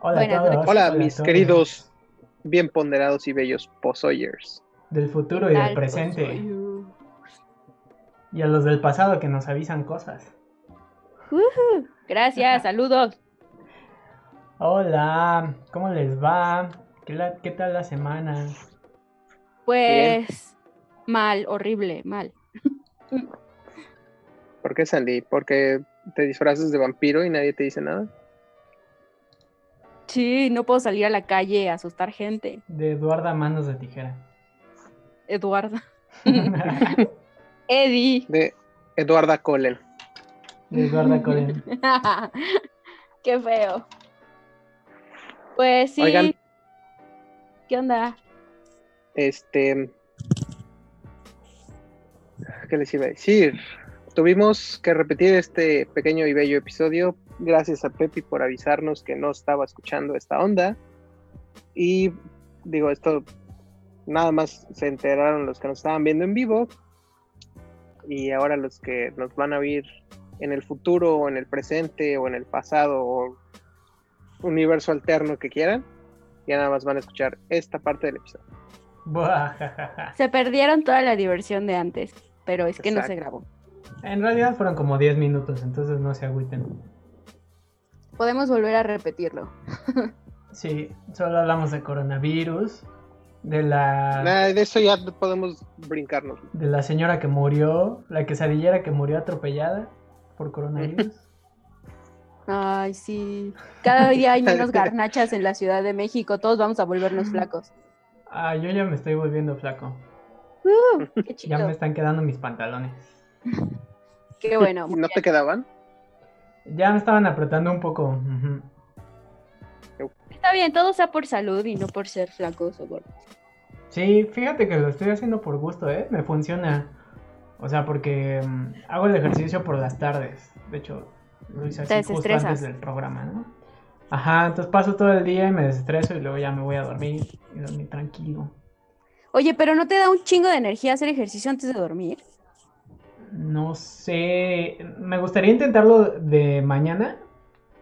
Hola, Buenas a todos. Hola, a mis todos. queridos, bien ponderados y bellos pozoyers. Del futuro y del presente. Y a los del pasado que nos avisan cosas. Gracias, saludos. Hola, ¿cómo les va? ¿Qué, la- qué tal la semana? Pues mal, horrible, mal. ¿Por qué, Sandy? ¿Porque te disfrazas de vampiro y nadie te dice nada? Sí, no puedo salir a la calle a asustar gente. De Eduarda Manos de Tijera. Eduardo. Eddie. De Eduarda Colen. De Eduarda Colen. Qué feo. Pues sí. Oigan. ¿Qué onda? Este. ¿Qué les iba a decir? Tuvimos que repetir este pequeño y bello episodio. Gracias a Pepi por avisarnos que no estaba escuchando esta onda. Y digo, esto nada más se enteraron los que nos estaban viendo en vivo. Y ahora los que nos van a ver en el futuro, o en el presente, o en el pasado, o universo alterno que quieran, ya nada más van a escuchar esta parte del episodio. Se perdieron toda la diversión de antes, pero es que no se grabó. En realidad fueron como 10 minutos, entonces no se agüiten. Podemos volver a repetirlo. Sí, solo hablamos de coronavirus, de la, Nada, de eso ya podemos brincarnos. de la señora que murió, la quesadillera que murió atropellada por coronavirus. Ay, sí. Cada día hay menos garnachas en la Ciudad de México. Todos vamos a volvernos flacos. Ah, yo ya me estoy volviendo flaco. Uh, qué Ya chido. me están quedando mis pantalones. Qué bueno. ¿No te quedaban? Ya me estaban apretando un poco. ujú. Está bien, todo sea por salud y no por ser flacos o gordos. Sí, fíjate que lo estoy haciendo por gusto, ¿eh? Me funciona. O sea, porque mm, hago el ejercicio por las tardes. De hecho, lo hice así justo antes del programa, ¿no? Ajá, entonces paso todo el día y me desestreso y luego ya me voy a dormir y dormir tranquilo. Oye, pero ¿no te da un chingo de energía hacer ejercicio antes de dormir? No sé, me gustaría intentarlo de mañana,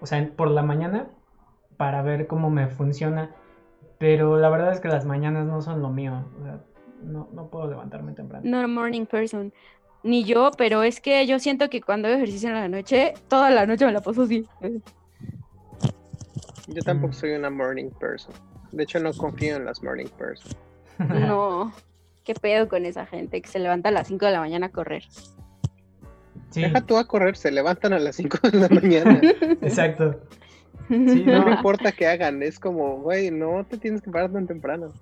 o sea, por la mañana, para ver cómo me funciona. Pero la verdad es que las mañanas no son lo mío. O sea, no, no puedo levantarme temprano. No morning person. Ni yo, pero es que yo siento que cuando hago ejercicio en la noche, toda la noche me la paso así. Yo tampoco Mm. soy una morning person. De hecho, no confío en las morning person. No. ¿Qué pedo con esa gente que se levanta a las 5 de la mañana a correr? Sí, Deja tú a correr, se levantan a las 5 de la mañana. exacto. Sí, No me no. importa que hagan, es como, güey, no te tienes que parar tan temprano.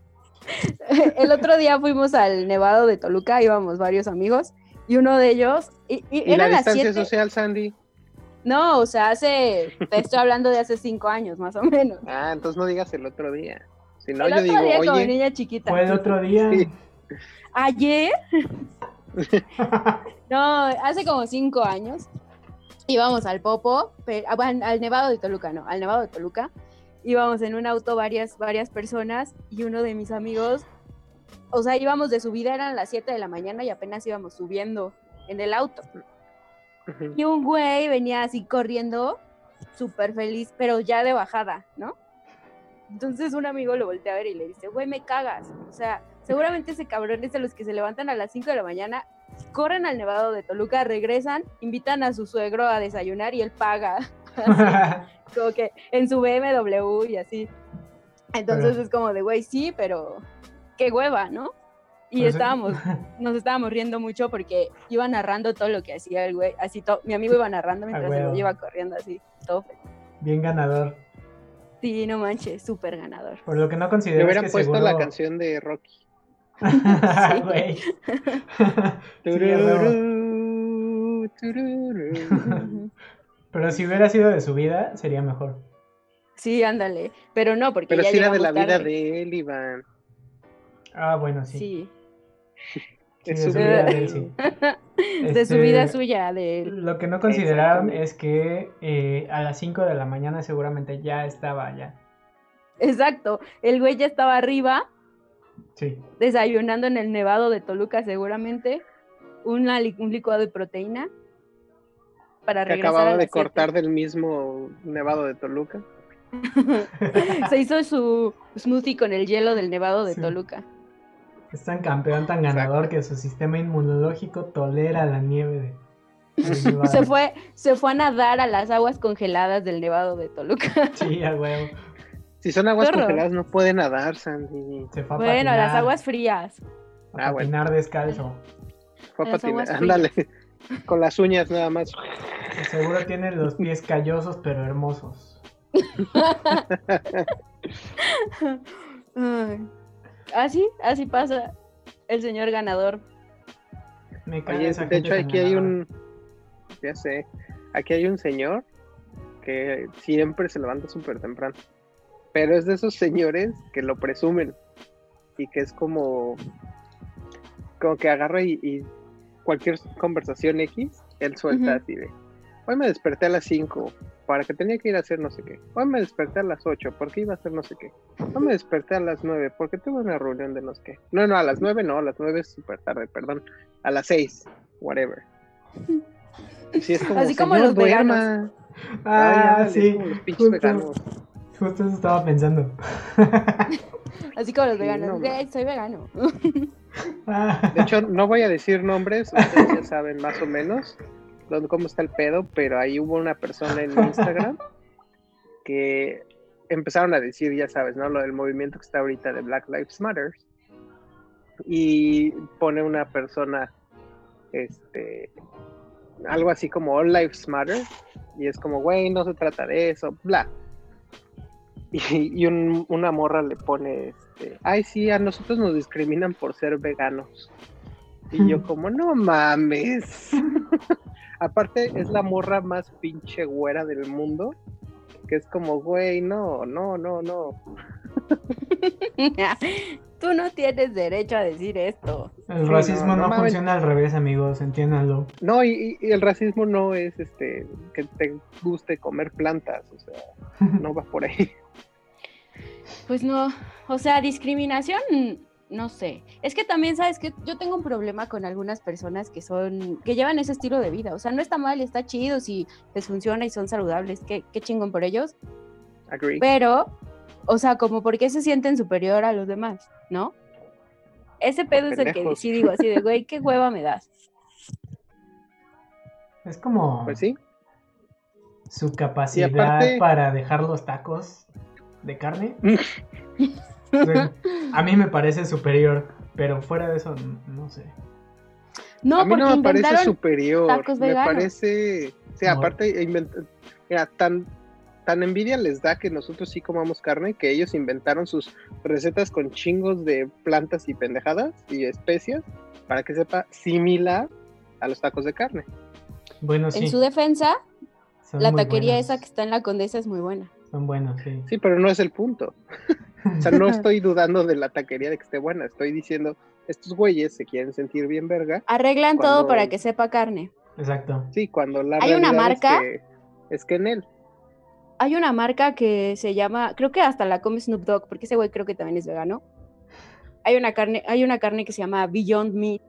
El otro día fuimos al Nevado de Toluca, íbamos varios amigos, y uno de ellos, y, y ¿Y la distancia 7. social, Sandy? No, o sea, hace, te estoy hablando de hace cinco años, más o menos. Ah, entonces no digas el otro día. Si no, el yo otro digo, día como oye, niña chiquita. Fue el otro día. Sí. Ayer, no, hace como cinco años, íbamos al Popo, pero, ah, al Nevado de Toluca, no, al Nevado de Toluca. Íbamos en un auto varias, varias personas y uno de mis amigos, o sea, íbamos de subida, eran las 7 de la mañana y apenas íbamos subiendo en el auto. Y un güey venía así corriendo, súper feliz, pero ya de bajada, ¿no? Entonces un amigo lo voltea a ver y le dice, güey, me cagas. O sea, seguramente ese cabrón es de los que se levantan a las 5 de la mañana, corren al Nevado de Toluca, regresan, invitan a su suegro a desayunar y él paga. Así, como que en su BMW y así. Entonces Pero- es como de, güey, sí, pero qué hueva, ¿no? Y Pues, estábamos, nos estábamos riendo mucho porque iba narrando todo lo que hacía el güey, así todo, mi amigo iba narrando mientras el güey iba corriendo así, todo feliz. Bien ganador. Sí, no manches, súper ganador. Por lo que no Me considero hubieran que puesto seguro... la canción de Rocky. Güey. Pero si hubiera sido de su vida, sería mejor. Sí, ándale, pero no, porque Pero ya si era de la vida de él, Iván. Ah, bueno, sí. Sí, de su vida. vida de él, sí. de su vida Este, suya, de él. Lo que no consideraron es que eh, a las 5 de la mañana seguramente ya estaba allá. Exacto, el güey ya estaba arriba, Sí. desayunando en el Nevado de Toluca seguramente, una li- un licuado de proteína para Que regresar a acababa de siete. cortar del mismo nevado de Toluca. Se hizo su smoothie con el hielo del nevado de Sí. Toluca. Es tan campeón, tan ganador que su sistema inmunológico tolera la nieve de. Se fue, se fue a nadar a las aguas congeladas del nevado de Toluca. Sí, a huevo. Si son aguas horror. congeladas, no puede nadar, Sandy. Se fue a Bueno, las aguas frías. a Ah, bueno. patinar descalzo. Fue a Las patinar. aguas Ándale. Con las uñas nada más. Seguro tiene los pies callosos pero hermosos. Así, así pasa el señor ganador. Me Oye, esa de hecho aquí hay un, ya sé, aquí hay un señor que siempre se levanta súper temprano, pero es de esos señores que lo presumen y que es como, como que agarra y, y cualquier conversación X, él suelta Ujú. así de, hoy me desperté a las 5 para que tenía que ir a hacer no sé qué, hoy me desperté a las 8 porque iba a hacer no sé qué, hoy me desperté a las 9 porque tuve una reunión de no sé qué, no, no, a las 9 no, a las 9 es súper tarde, perdón, a las 6, whatever. Y sí, es como, Así como "Señor, los veganos". duerma". Ay, Ah, ándale, es sí. como los pinches Justo, eso estaba pensando. Así como los veganos. no, soy vegano. Ah, De hecho, no voy a decir nombres, ustedes ya saben más o menos dónde, cómo está el pedo, pero ahí hubo una persona en Instagram que empezaron a decir, ya sabes, ¿no? Lo del movimiento que está ahorita de Black Lives Matter. Y pone una persona, este, algo así como All Lives Matter. Y es como, güey, no se trata de eso, bla. Y, y un- una morra le pone, este, ay, sí, a nosotros nos discriminan por ser veganos. Y yo como, no mames. Aparte, es la morra más pinche güera del mundo. Que es como, güey, no, no, no, no. Tú no tienes derecho a decir esto. el Sí, racismo no, no, no mames. funciona al revés, amigos, entiéndanlo. No, y, y el racismo no es este que te guste comer plantas, o sea, no va por ahí. Pues no, o sea, discriminación, no sé. Es que también, ¿sabes que Yo tengo un problema con algunas personas que son, que llevan ese estilo de vida. O sea, no está mal, está chido si les funciona y son saludables, qué, qué chingón por ellos. Agree. Pero, o sea, como por qué se sienten superior a los demás, ¿no? Ese pedo es el que sí digo así de, güey, qué hueva me das. Es como Pues sí, su capacidad aparte- para dejar los tacos de carne. A mí me parece superior, pero fuera de eso, no sé. No, a mí porque no me parece inventaron superior. tacos me parece, sí, No. aparte, invent- mira, tan, tan envidia les da que nosotros sí comamos carne que ellos inventaron sus recetas con chingos de plantas y pendejadas y especias para que sepa similar a los tacos de carne. Bueno, sí. en su defensa, son la taquería esa que está en la Condesa es muy buena. Son buenos, sí. Sí, pero no es el punto. O sea, no estoy dudando de la taquería de que esté buena. Estoy diciendo, estos güeyes se quieren sentir bien verga. Arreglan todo para que sepa carne. Exacto. Sí, cuando la Hay una realidad es marca- que- Es que, en él. Hay una marca que se llama, creo que hasta la come Snoop Dogg, porque ese güey creo que también es vegano. Hay una carne, hay una carne que se llama Beyond Meat.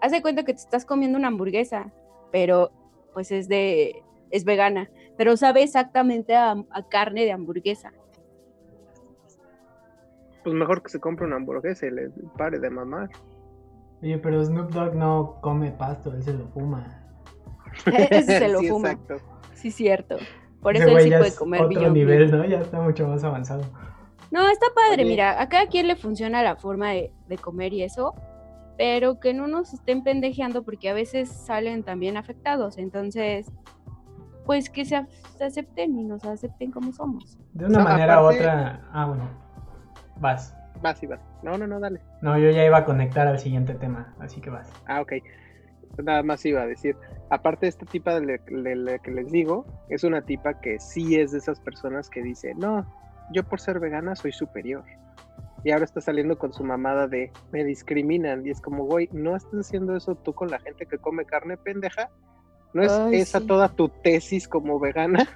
Haz de cuenta que te estás comiendo una hamburguesa, pero pues es de, es vegana, pero sabe exactamente a, a carne de hamburguesa. Pues mejor que se compre una hamburguesa y le pare de mamar. Oye, pero Snoop Dogg no come pasto, él se lo fuma. Ese se lo Sí, fuma. exacto. Sí, cierto. Por Ese eso él güey sí puede es comer otro nivel. ¿no? Ya está mucho más avanzado. No, está padre, Oye. mira, a cada quien le funciona la forma de, de comer y eso, pero que no nos estén pendejeando porque a veces salen también afectados, entonces, pues que se, acepten y nos acepten como somos. De una No, manera u otra. Ah, bueno. Vas. Vas y vas. No, no, no, dale. No, yo ya iba a conectar al siguiente tema, así que vas. Ah, ok. Nada más iba a decir. Aparte, esta tipa de la que les digo, es una tipa que sí es de esas personas que dice, no, yo por ser vegana soy superior. Y ahora está saliendo con su mamada de, me discriminan. Y es como, güey, ¿no estás haciendo eso tú con la gente que come carne pendeja? ¿No es Ay, esa sí. toda tu tesis como vegana?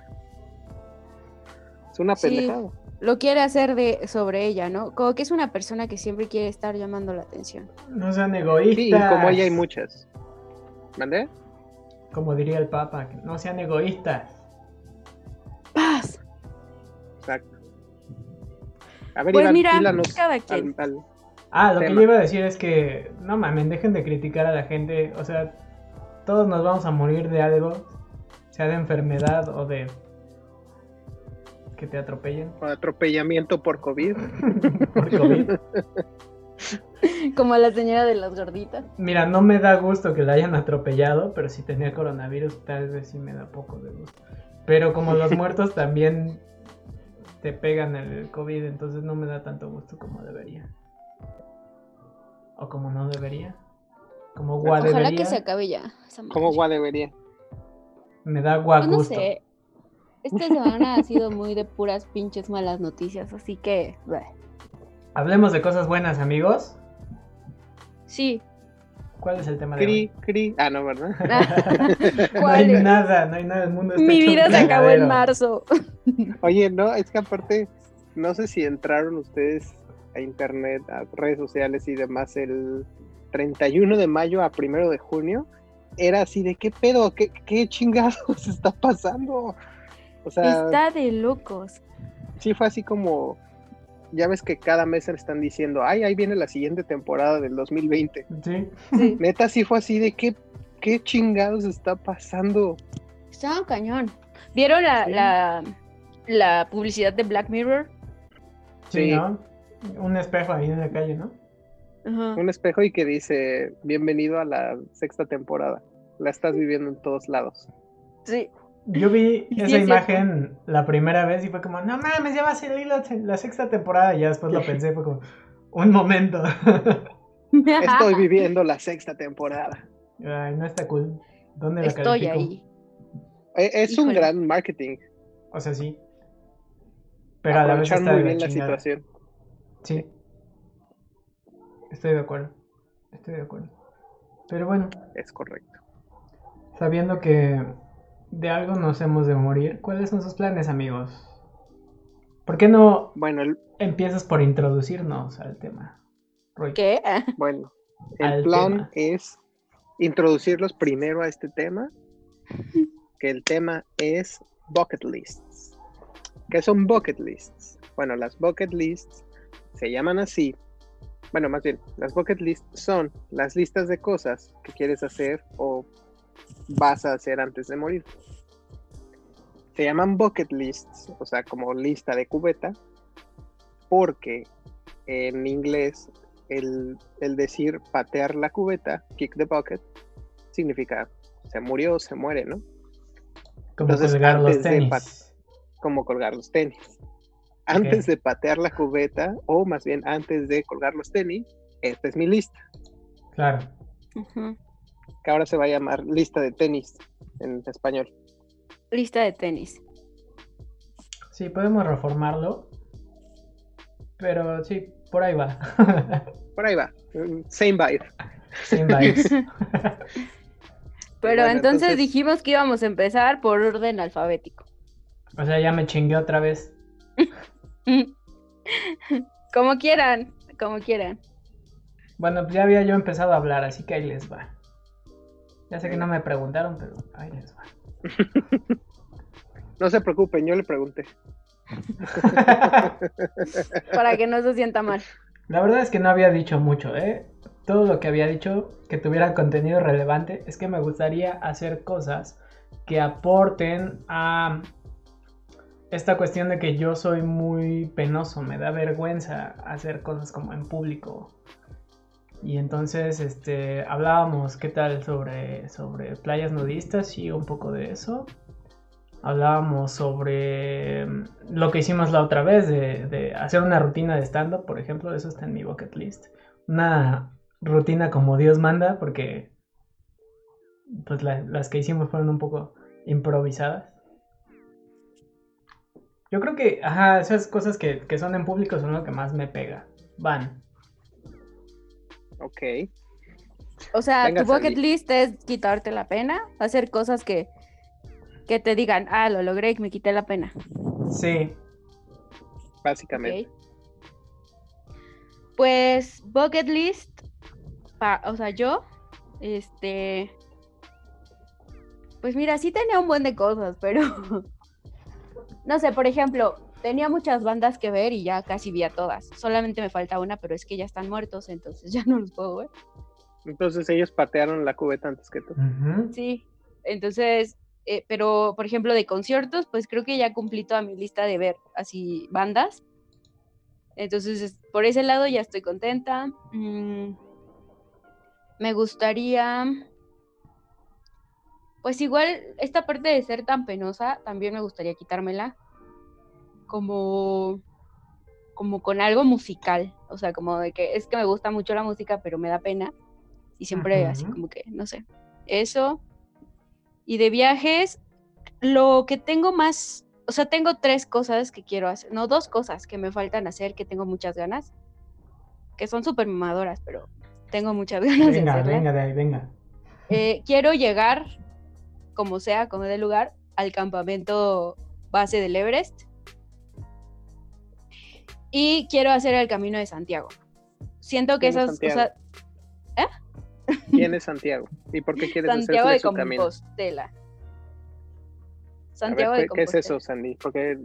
Es una Sí. pendejada. Lo quiere hacer de sobre ella, ¿no? Como que es una persona que siempre quiere estar llamando la atención. No sean egoístas. Sí, y como ella hay muchas. ¿Mandé? Como diría el Papa, que no sean egoístas. ¡Paz! Exacto. A ver, Pues Iván, mira, cada al- quien. al- Ah, lo que yo iba a decir es que, no mames, dejen de criticar a la gente. O sea, todos nos vamos a morir de algo, sea de enfermedad o de que te atropellen atropellamiento por COVID. por COVID. Como la señora de las gorditas. Mira, no me da gusto que la hayan atropellado, pero si tenía coronavirus, tal vez sí me da poco de gusto. Pero como los muertos también te pegan el COVID, entonces no me da tanto gusto como debería. O como no debería. Como gua Ojalá debería. que se acabe ya. esa madre. ¿Cómo gua debería? Me da gua Pues no gusto. sé. Esta semana ha sido muy de puras pinches malas noticias, así que. bleh. Hablemos de cosas buenas, amigos. Sí. ¿Cuál es el tema de Cri, hoy? cri. Ah, no, ¿verdad? No ¿Cuál hay es? nada, no hay nada. El mundo está Mi un vida se acabó en marzo. Oye, no, es que aparte, no sé si entraron ustedes a internet, a redes sociales y demás el 31 de mayo a primero de junio. Era así de qué pedo, qué, qué chingados está pasando. O sea, Está de locos. sí fue así como, ya ves que cada mes le están diciendo, ay, ahí viene la siguiente temporada del 2020. Sí. Sí. Neta, sí fue así de qué, qué chingados está pasando. Estaba cañón. ¿Vieron la, Sí. la, la publicidad de Black Mirror? Sí, Sí. ¿no? Un espejo ahí en la calle, ¿no? Ajá. Un espejo y que dice, bienvenido a la sexta temporada. La estás viviendo en todos lados. Sí. Yo vi Sí, esa es imagen la primera vez y fue como, no mames, ya va a salir la, la sexta temporada. Y ya después lo pensé, fue como, un momento. Estoy viviendo la sexta temporada. Ay, no está cool. ¿Dónde la Estoy califico? ahí. E- Es un gran marketing. O sea, sí. Pero a la vez está muy la bien la situación. Sí. Estoy de acuerdo. Estoy de acuerdo. Pero bueno, Es correcto. sabiendo que de algo nos hemos de morir, ¿cuáles son sus planes, amigos? ¿Por qué no Bueno, el, empiezas por introducirnos al tema? Roy? ¿Qué? bueno, el Al plan tema. es introducirlos primero a este tema, que el tema es bucket lists. ¿Qué son bucket lists? Bueno, las bucket lists se llaman así. Bueno, más bien, las bucket lists son las listas de cosas que quieres hacer o vas a hacer antes de morir. Se llaman bucket lists, o sea, como lista de cubeta, porque en inglés el, el decir patear la cubeta, kick the bucket, significa se murió o se muere, ¿no? Como entonces, colgar los de Como colgar los tenis. Antes de patear la cubeta, o más bien antes de colgar los tenis, esta es mi lista, Claro. Que ahora se va a llamar lista de tenis en español. Lista de tenis. Sí, podemos reformarlo. Pero sí, por ahí va. Por ahí va, mm, same vibe. Sin vibes. Pero Bueno, entonces, entonces- dijimos que íbamos a empezar por orden alfabético. O sea, ya me chingué otra vez. como quieran, como quieran. Bueno, pues ya había yo empezado a hablar, así que ahí les va. Ya sé que no me preguntaron, pero ahí les va. No se preocupen, yo le pregunté. Para que no se sienta mal. La verdad es que no había dicho mucho, ¿eh? Todo lo que había dicho que tuviera contenido relevante es que me gustaría hacer cosas que aporten a esta cuestión de que yo soy muy penoso, me da vergüenza hacer cosas como en público. Y entonces, este, hablábamos, ¿qué tal? Sobre, sobre playas nudistas y un poco de eso. Hablábamos sobre mm, lo que hicimos la otra vez, de, de hacer una rutina de stand-up, por ejemplo, eso está en mi bucket list. Una rutina como Dios manda, porque pues la- las que hicimos fueron un poco improvisadas. Yo creo que, ajá, esas cosas que, que son en público son lo que más me pega. Van. Ok. O sea, Venga, tu bucket list es quitarte la pena, hacer cosas que, que te digan, ah, lo logré y me quité la pena. Sí, Básicamente. Pues bucket list, pa- o sea, yo, este, pues mira, sí tenía un buen de cosas, pero, no sé, por ejemplo, tenía muchas bandas que ver y ya casi vi a todas. Solamente me falta una, pero es que ya están muertos, entonces ya no los puedo ver. Entonces ellos patearon la cubeta antes que tú. Sí, entonces, eh, pero por ejemplo de conciertos, pues creo que ya cumplí toda mi lista de ver así bandas. Entonces, es- por ese lado ya estoy contenta. Mm, me gustaría, pues igual, esta parte de ser tan penosa, también me gustaría quitármela. Como, como con algo musical. O sea, como de que es que me gusta mucho la música, pero me da pena. Y siempre así como que, no sé. Eso. Y de viajes, lo que tengo más, o sea, tengo tres cosas que quiero hacer, no, dos cosas que me faltan hacer, que tengo muchas ganas, que son súper mamadoras, pero tengo muchas ganas de Venga, hacerlas. venga de ahí, venga. Eh, quiero llegar, como sea, como de lugar, al campamento base del Everest. Y quiero hacer el camino de Santiago. Siento que ¿Quién es esas, Santiago? sea, ¿Quién es Santiago? ¿Y por qué quieres Santiago hacer de su camino? Compostela. Ver, Santiago ¿qué, de qué es eso, Sandy? Porque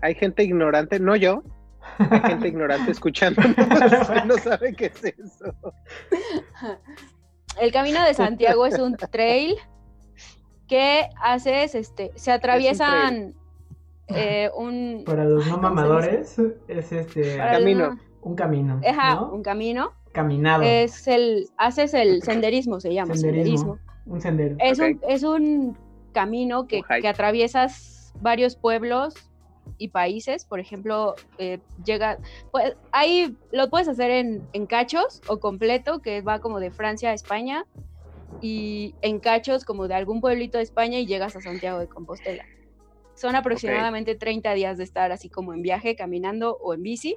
hay gente ignorante, no yo, hay gente ignorante escuchando no sabe qué es eso. El camino de Santiago es un trail que haces, este, se atraviesan eh, un, Para los no ¿cómo se mamadores, es este Camino. no- un camino. Ajá, ¿no? un camino. Caminado. Es el, haces el senderismo, se llama senderismo. senderismo. Un sendero. Es, un, es un camino que, Un que atraviesas varios pueblos y países. Por ejemplo, eh, llega, pues, ahí lo puedes hacer en, en cachos o completo, que va como de Francia a España, y en cachos como de algún pueblito de España y llegas a Santiago de Compostela. Son aproximadamente 30 días de estar así como en viaje, caminando o en bici.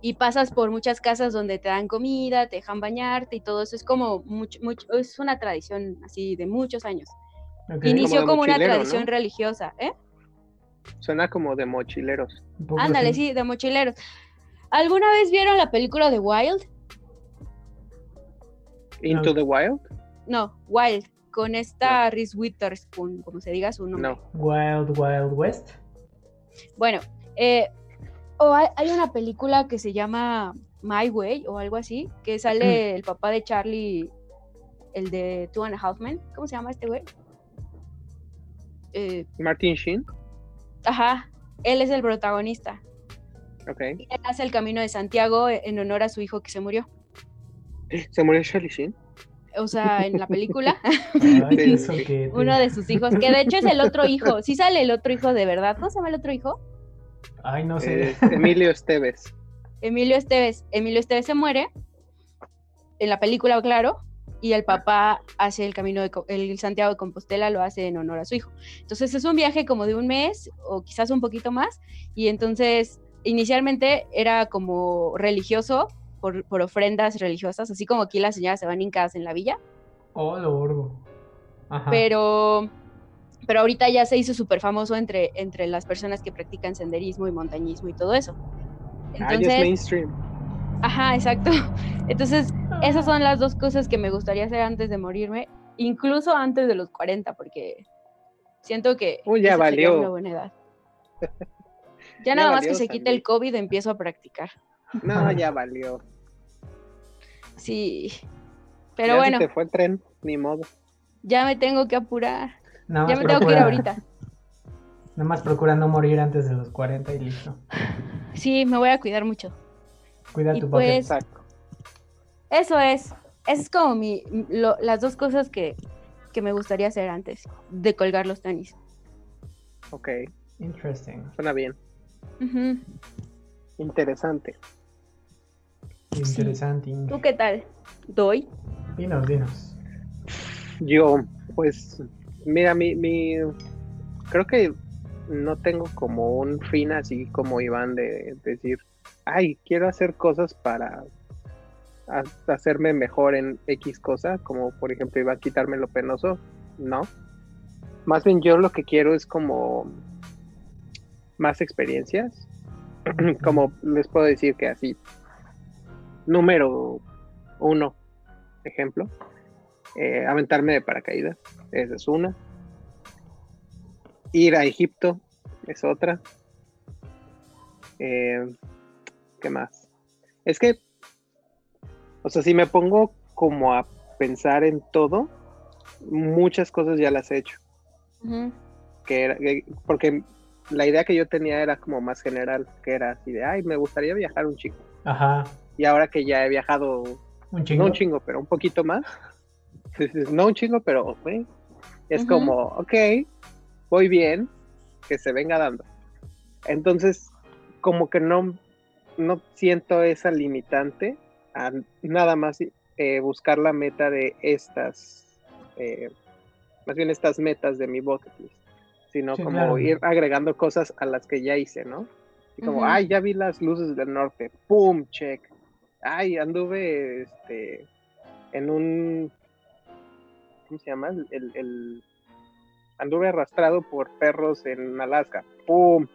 Y pasas por muchas casas donde te dan comida, te dejan bañarte y todo eso. Es como mucho, mucho, es una tradición así de muchos años. Ok. Inició como una tradición ¿no? religiosa, ¿eh? Suena como de mochileros. Ándale, así. sí, de mochileros. ¿Alguna vez vieron la película de Wild? Into No. the Wild? No, Wild, con esta Reese Witherspoon, como se diga su nombre. No. Wild Wild West. Bueno, eh, o hay, hay una película que se llama My Way o algo así, que sale el papá de Charlie, el de Two and a Half Men. ¿Cómo se llama este güey? Eh, Martin Sheen. ajá, él es el protagonista. Ok. Y él hace el camino de Santiago en honor a su hijo que se murió. ¿Se murió Charlie Sheen? O sea, en la película, Ay, uno de sus hijos, que de hecho es el otro hijo. Sí sale el otro hijo de verdad. ¿Cómo se llama el otro hijo? Ay, no sé. Eh, Emilio Esteves. Emilio Esteves. Emilio Esteves se muere en la película, claro, y el papá hace el camino de el Santiago de Compostela lo hace en honor a su hijo. Entonces es un viaje como de un mes o quizás un poquito más y entonces inicialmente era como religioso por, por ofrendas religiosas, así como aquí las señoras se van hincadas en la villa, Oh, lo orgo. Ajá. pero pero ahorita ya se hizo súper famoso entre, entre las personas que practican senderismo y montañismo y todo eso. Ah, ya es Entonces, mainstream. Ajá, exacto. Entonces, esas son las dos cosas que me gustaría hacer antes de morirme, incluso antes de los 40, porque siento que Uy, ya valió. una buena edad. Ya, Ya nada más que se quite Sandy. el COVID empiezo a practicar. No, ya valió. Sí. Pero Ya se bueno, te fue el tren, ni modo. ya me tengo que apurar. Nada Ya más me tengo que ir ahorita. Nada más procura no morir antes de los 40 y listo. Sí, me voy a cuidar mucho. Cuida Y tu pues-. Exacto. Eso es. Eso es como mi, lo- las dos cosas que, que me gustaría hacer antes de colgar los tenis. Ok, Interesting. suena bien. Ujú. Interesante. Interesante. ¿Tú qué tal? ¿Doy? Dinos, dinos. Yo, pues, mira, mi, mi, creo que no tengo como un fin así como Iván de decir, ay, quiero hacer cosas para ha- hacerme mejor en X cosa, como por ejemplo Iván quitarme lo penoso, no. Más bien yo lo que quiero es como más experiencias, como les puedo decir que así, número uno, ejemplo, eh, aventarme de paracaídas, esa es una. Ir a Egipto es otra. Eh, ¿Qué más? Es que, o sea, si me pongo como a pensar en todo, muchas cosas ya las he hecho. Que era, que- porque la idea que yo tenía era como más general, que era así de, ay, me gustaría viajar un chingo. Ajá. Y ahora que ya he viajado, Un chingo. no un chingo, pero un poquito más, dices, no un chingo, pero es como, ok, voy bien, que se venga dando. Entonces, como que no, no siento esa limitante a nada más eh, buscar la meta de estas, eh, más bien estas metas de mi bucket list, sino Sí, como claro. ir agregando cosas a las que ya hice, ¿no? Y como, ay, ya vi las luces del norte, ¡pum! Check. Ay, anduve este, en un, ¿cómo se llama? El, el- anduve arrastrado por perros en Alaska, ¡pum!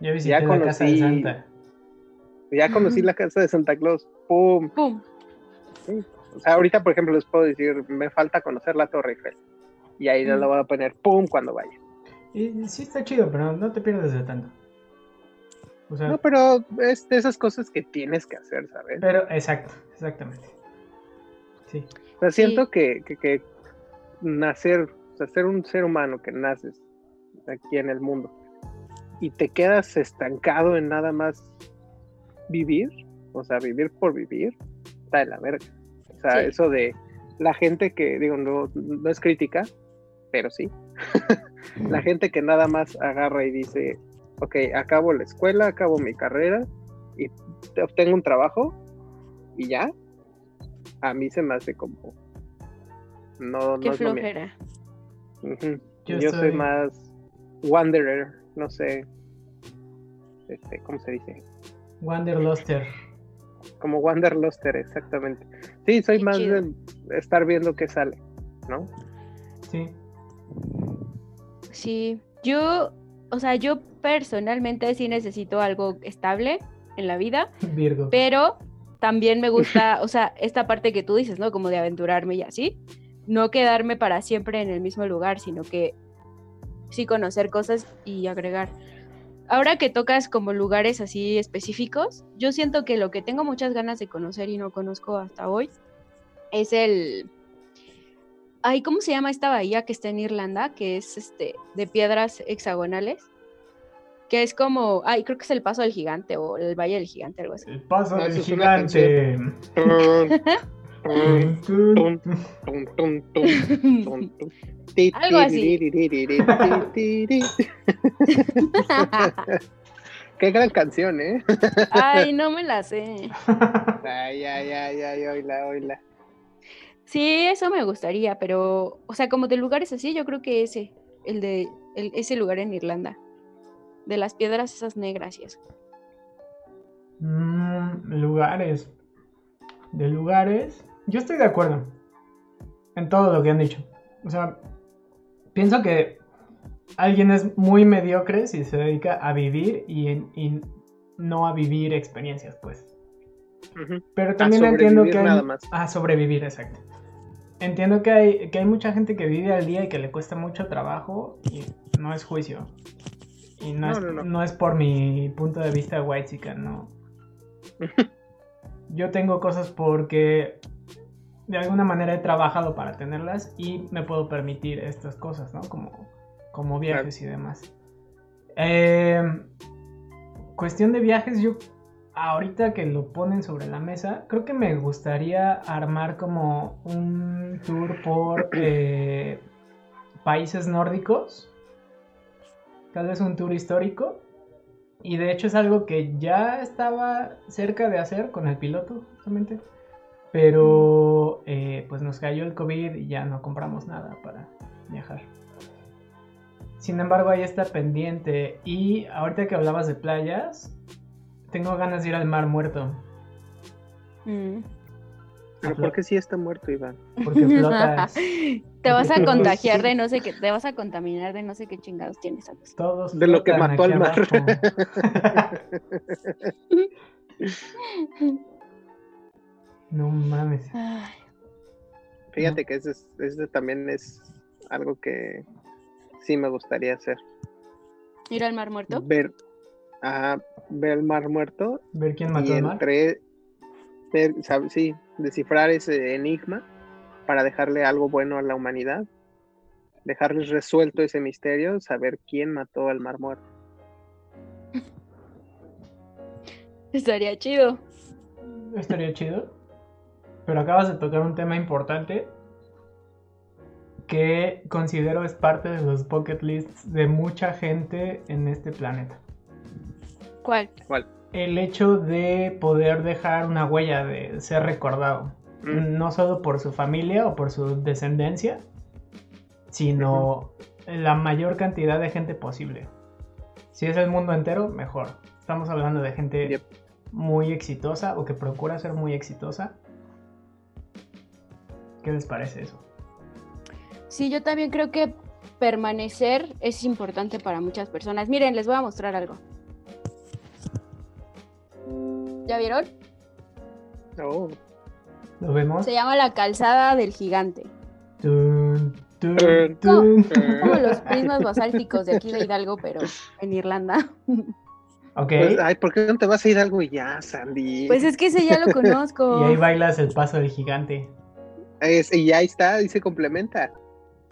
Ya visité ya la casa de conocí- Santa. Ya conocí la casa de Santa Claus, ¡pum! Pum. O sea, ahorita, por ejemplo, les puedo decir, me falta conocer la Torre Eiffel. Y ahí ya Mm. lo voy a poner ¡pum! cuando vaya. Y sí está chido, pero no te pierdes de tanto. O sea, No, pero es de esas cosas que tienes que hacer, ¿sabes? pero exacto, exactamente. Sí. O sea, siento que, que, que nacer, o sea, ser un ser humano que naces aquí en el mundo y te quedas estancado en nada más vivir, o sea, vivir por vivir, está de la verga. O sea, Sí. eso de la gente que, digo, no, no es crítica, pero sí. la gente que nada más agarra y dice, ok, acabo la escuela, acabo mi carrera y te- obtengo un trabajo y ya, a mí se me hace como... No, Qué no es lo mío. flojera. Yo Yo, soy soy- más wanderer, no sé, este, ¿cómo se dice? Wanderluster. Como wanderluster, exactamente. Sí, soy Qué más chido. de estar viendo qué sale, ¿no? Sí. Sí, yo, o sea, yo personalmente sí necesito algo estable en la vida, Virgo. pero también me gusta, o sea, esta parte que tú dices, ¿no? Como de aventurarme y así, no quedarme para siempre en el mismo lugar, sino que sí conocer cosas y agregar. Ahora que tocas como lugares así específicos, yo siento que lo que tengo muchas ganas de conocer y no conozco hasta hoy es el... Ay, ¿cómo se llama esta bahía que está en Irlanda? Que es este de piedras hexagonales. Que es como, ay, creo que es el paso del gigante o el valle del gigante, algo así. El paso No, del gigante. Algo así. Qué gran canción, ¿eh? ay, no me la sé. Ay, ay, ay, ay, oíla, oíla. Sí, eso me gustaría, pero, o sea, como de lugares así, yo creo que ese, el de el- ese lugar en Irlanda, de las piedras esas negras y eso. Mm, lugares. De lugares. Yo estoy de acuerdo. En todo lo que han dicho. O sea, pienso que alguien es muy mediocre si se dedica a vivir y, en- y no a vivir experiencias, pues. Pero también entiendo que hay... nada más. A sobrevivir, exacto. Entiendo que hay, que hay mucha gente que vive al día y que le cuesta mucho trabajo y no es juicio. Y no, No, es, no, es por mi punto de vista white no. Yo tengo cosas porque de alguna manera he trabajado para tenerlas y me puedo permitir estas cosas, ¿no? Como, como viajes y demás. Eh, cuestión de viajes, yo ahorita que lo ponen sobre la mesa, creo que me gustaría armar como un tour por eh, países nórdicos. Tal vez un tour histórico. Y de hecho es algo que ya estaba cerca de hacer con el piloto, justamente. Pero eh, pues nos cayó el COVID y ya no compramos nada para viajar. Sin embargo, ahí está pendiente. Y ahorita que hablabas de playas, tengo ganas de ir al mar muerto. Mm. Pero ¿por qué sí está muerto, Iván? Porque flotas. Te vas a contagiar de no sé qué, te vas a contaminar de no sé qué chingados tienes. Alex. Todos De lo que mató al mar. no mames. Ay, Fíjate que ese, es- ese también es algo que sí me gustaría hacer. ¿Ir al mar muerto? Ver, a ver el mar muerto Ver quién y mató al mar. entre, sí, descifrar ese enigma para dejarle algo bueno a la humanidad, dejarles resuelto ese misterio, saber quién mató al mar muerto. Estaría chido. Estaría chido. Pero acabas de tocar un tema importante que considero es parte de los bucket lists de mucha gente en este planeta. ¿Cuál? ¿Cuál? El hecho de poder dejar una huella, de ser recordado. Mm, No solo por su familia o por su descendencia, sino la mayor cantidad de gente posible. Si es el mundo entero, mejor. Estamos hablando de gente Yep. muy exitosa o que procura ser muy exitosa. ¿Qué les parece eso? Sí, yo también creo que permanecer es importante para muchas personas. Miren, les voy a mostrar algo. ¿Ya vieron? oh, ¿Lo vemos? Se llama la calzada del gigante. Tun. Como los prismas basálticos de aquí de Hidalgo, pero en Irlanda. Ok. pues, ay, ¿por qué no te vas a ir algo y ya, Sandy? Pues es que ese ya lo conozco. Y ahí bailas el paso del gigante. Es- y ahí está, y se complementa.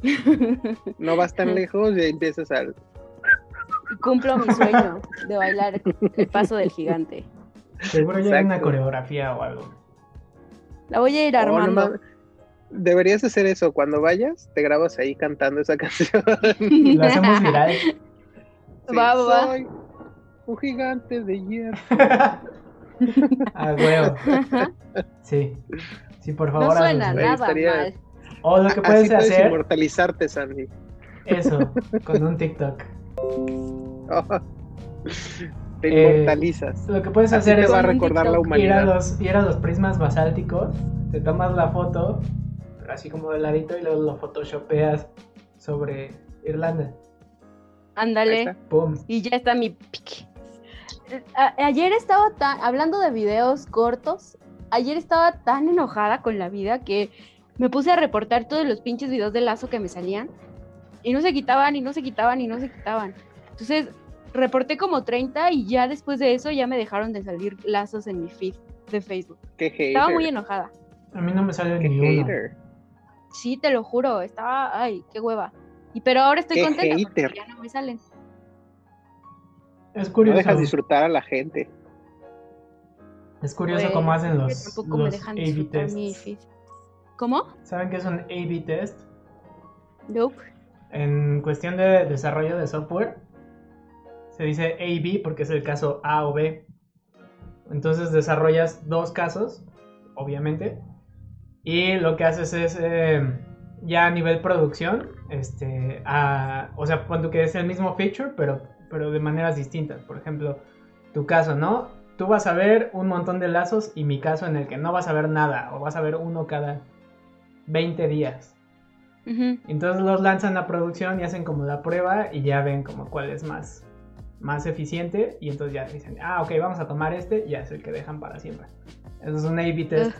No vas tan lejos y empiezas al... Cumplo mi sueño de bailar el paso del gigante. Seguro ya hay una coreografía o algo. La voy a ir Oh, no armando. Deberías hacer eso. Cuando vayas, te grabas ahí cantando esa canción. Lo hacemos viral. Sí, Va, va. Soy un gigante de hierro. A huevo. Sí. Sí, por no favor. suena hazlo. Ahí nada estaría- mal. O lo que Así puedes puedes hacer, inmortalizarte, Sandy. eso, con un TikTok. Oh, te Eh, inmortalizas. Lo que puedes Así hacer es va a recordar la TikTok, ir a, humanidad. los, ir a los prismas basálticos, te tomas la foto, pero así como de ladito, y luego lo photoshopeas sobre Irlanda. Ándale. Y ya está mi pique. A- ayer estaba tan, hablando de videos cortos, ayer estaba tan enojada con la vida que me puse a reportar todos los pinches videos de lazo que me salían y no se quitaban y no se quitaban y no se quitaban. Entonces reporté como 30 y ya después de eso ya me dejaron de salir lazos en mi feed de Facebook. Qué hater. Estaba muy enojada. A mí no me sale Qué ni uno. hater. Sí, te lo juro, estaba, ay, qué hueva. Y pero ahora estoy Qué contenta porque hater. ya no me salen. Es No curioso. dejas disfrutar a la gente. Es curioso Pues, cómo hacen que los, tampoco me los dejan A-B mi tests. feed. ¿Cómo? ¿Saben qué es un A-B test? Nope. En cuestión de desarrollo de software, se dice A-B porque es el caso A o B. Entonces desarrollas dos casos, obviamente, y lo que haces es eh, ya a nivel producción, este, a- o sea, cuando que es el mismo feature, pero, pero de maneras distintas. Por ejemplo, tu caso, ¿no? Tú vas a ver un montón de lazos y mi caso en el que no vas a ver nada, o vas a ver uno cada 20 días. Entonces los lanzan a producción y hacen como la prueba y ya ven como cuál es más, más eficiente y entonces ya dicen, ah, ok, vamos a tomar este y ya es el que dejan para siempre. Eso es un A-B test.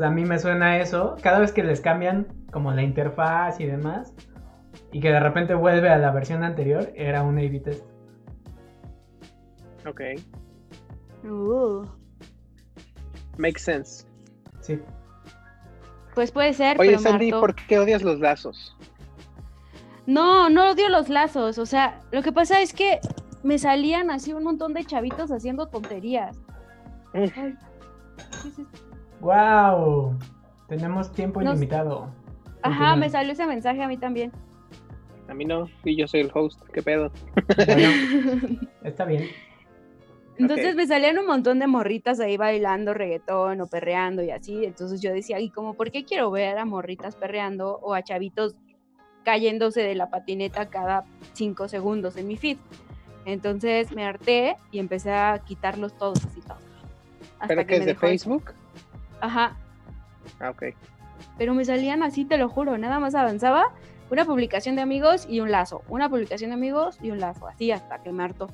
A mí me suena eso. Cada vez que les cambian como la interfaz y demás y que de repente vuelve a la versión anterior, era un A-B test. Ok. Uh, Makes sense. Sí. Pues puede ser, Oye, pero Sandy. ¿por qué odias los lazos? No, no odio los lazos. O sea, lo que pasa es que me salían así un montón de chavitos haciendo tonterías. Ay, ¿qué es esto? ¡Wow! Tenemos tiempo Nos- ilimitado. Ajá, me salió ese mensaje a mí también. A mí no, y yo soy el host, ¿qué pedo? Bueno, está bien. Entonces me salían un montón de morritas ahí bailando reggaetón o perreando y así. Entonces yo decía, ¿y como por qué quiero ver a morritas perreando o a chavitos cayéndose de la patineta cada cinco segundos en mi feed? Entonces me harté y empecé a quitarlos todos así todos. Hasta ¿Pero que qué es me de. Facebook? Ajá, Ah, ok. pero me salían así, te lo juro, nada más avanzaba una publicación de amigos y un lazo, una publicación de amigos y un lazo, así hasta que me hartó.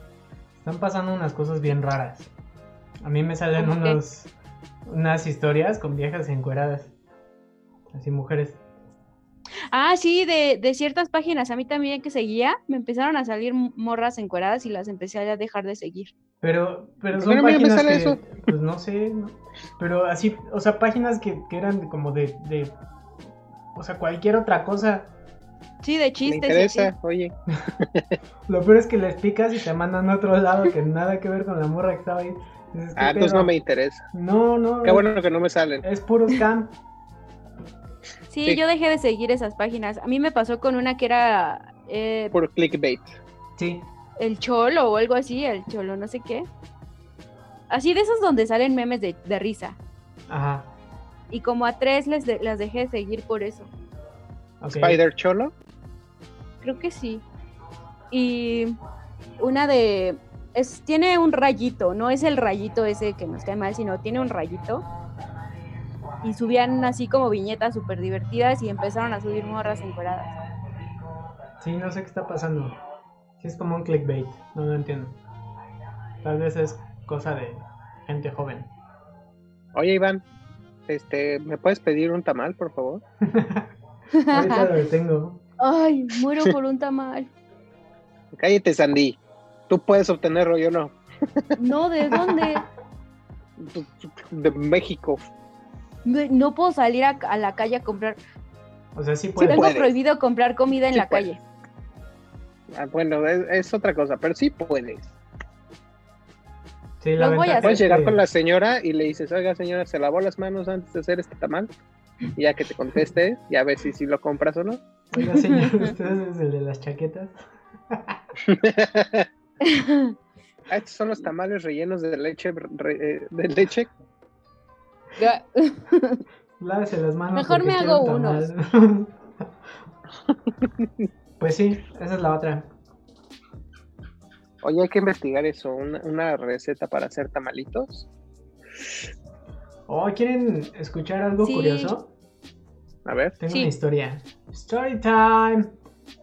Están pasando unas cosas bien raras. A mí me salen unos, unas historias con viejas encueradas. Así mujeres. Ah, sí, de, de ciertas páginas. A mí también que seguía, me empezaron a salir morras encueradas y las empecé a dejar de seguir. Pero, pero ¿Por son me páginas sale que, eso? pues no sé, ¿no? pero así, o sea, páginas que, que eran como de, de, o sea, cualquier otra cosa. Sí, de Me chistes. así. interesa, oye. Lo peor es que les picas y te mandan a otro lado que nada que ver con la morra que estaba ahí. Dices, ¿qué Ah, entonces pedo? no me interesa. No, no, Qué bueno que no me salen. es puro scam. Sí, Sí. yo dejé de seguir esas páginas. A mí me pasó con una que era eh, Por clickbait. Sí, el cholo o algo así, el cholo, no sé qué. Así de esos donde salen memes de, de risa. ajá. Y como a tres les de- las dejé de seguir por eso. ok. Spider Cholo. Creo que sí. Y una de... Es, tiene un rayito, no es el rayito ese que nos cae mal, sino tiene un rayito. Y subían así como viñetas súper divertidas y empezaron a subir morras encueradas. Sí, no sé qué está pasando. Sí, es como un clickbait, no lo entiendo. Tal vez es cosa de gente joven. Oye, Iván, este, ¿me puedes pedir un tamal, por favor? Ahorita lo detengo. Ay, muero por un tamal. Cállate, Sandy. Tú puedes obtenerlo, yo no. No, ¿de dónde? De México. No puedo salir a, a la calle a comprar. O sea, sí Sí, puede. tengo puedes. prohibido comprar comida en Sí la puedes. calle. Ah, bueno, es, es otra cosa, pero sí puedes. Sí, la Los voy a ventaja Puedes es llegar que- con la señora y le dices, oiga, señora, ¿se lavó las manos antes de hacer este tamal? Y ya que te conteste, ya ves si, si lo compras o no. Oiga, señor, ¿usted es el de las chaquetas? Ah, estos son los tamales rellenos de leche, re- eh, de leche. Lávese las manos. Mejor me hago un tamal. pues sí, esa es la otra. Oye, hay que investigar eso, una, una receta para hacer tamalitos. Oh, ¿quieren escuchar algo Sí. curioso? A ver. Tengo Sí. una historia. Story time.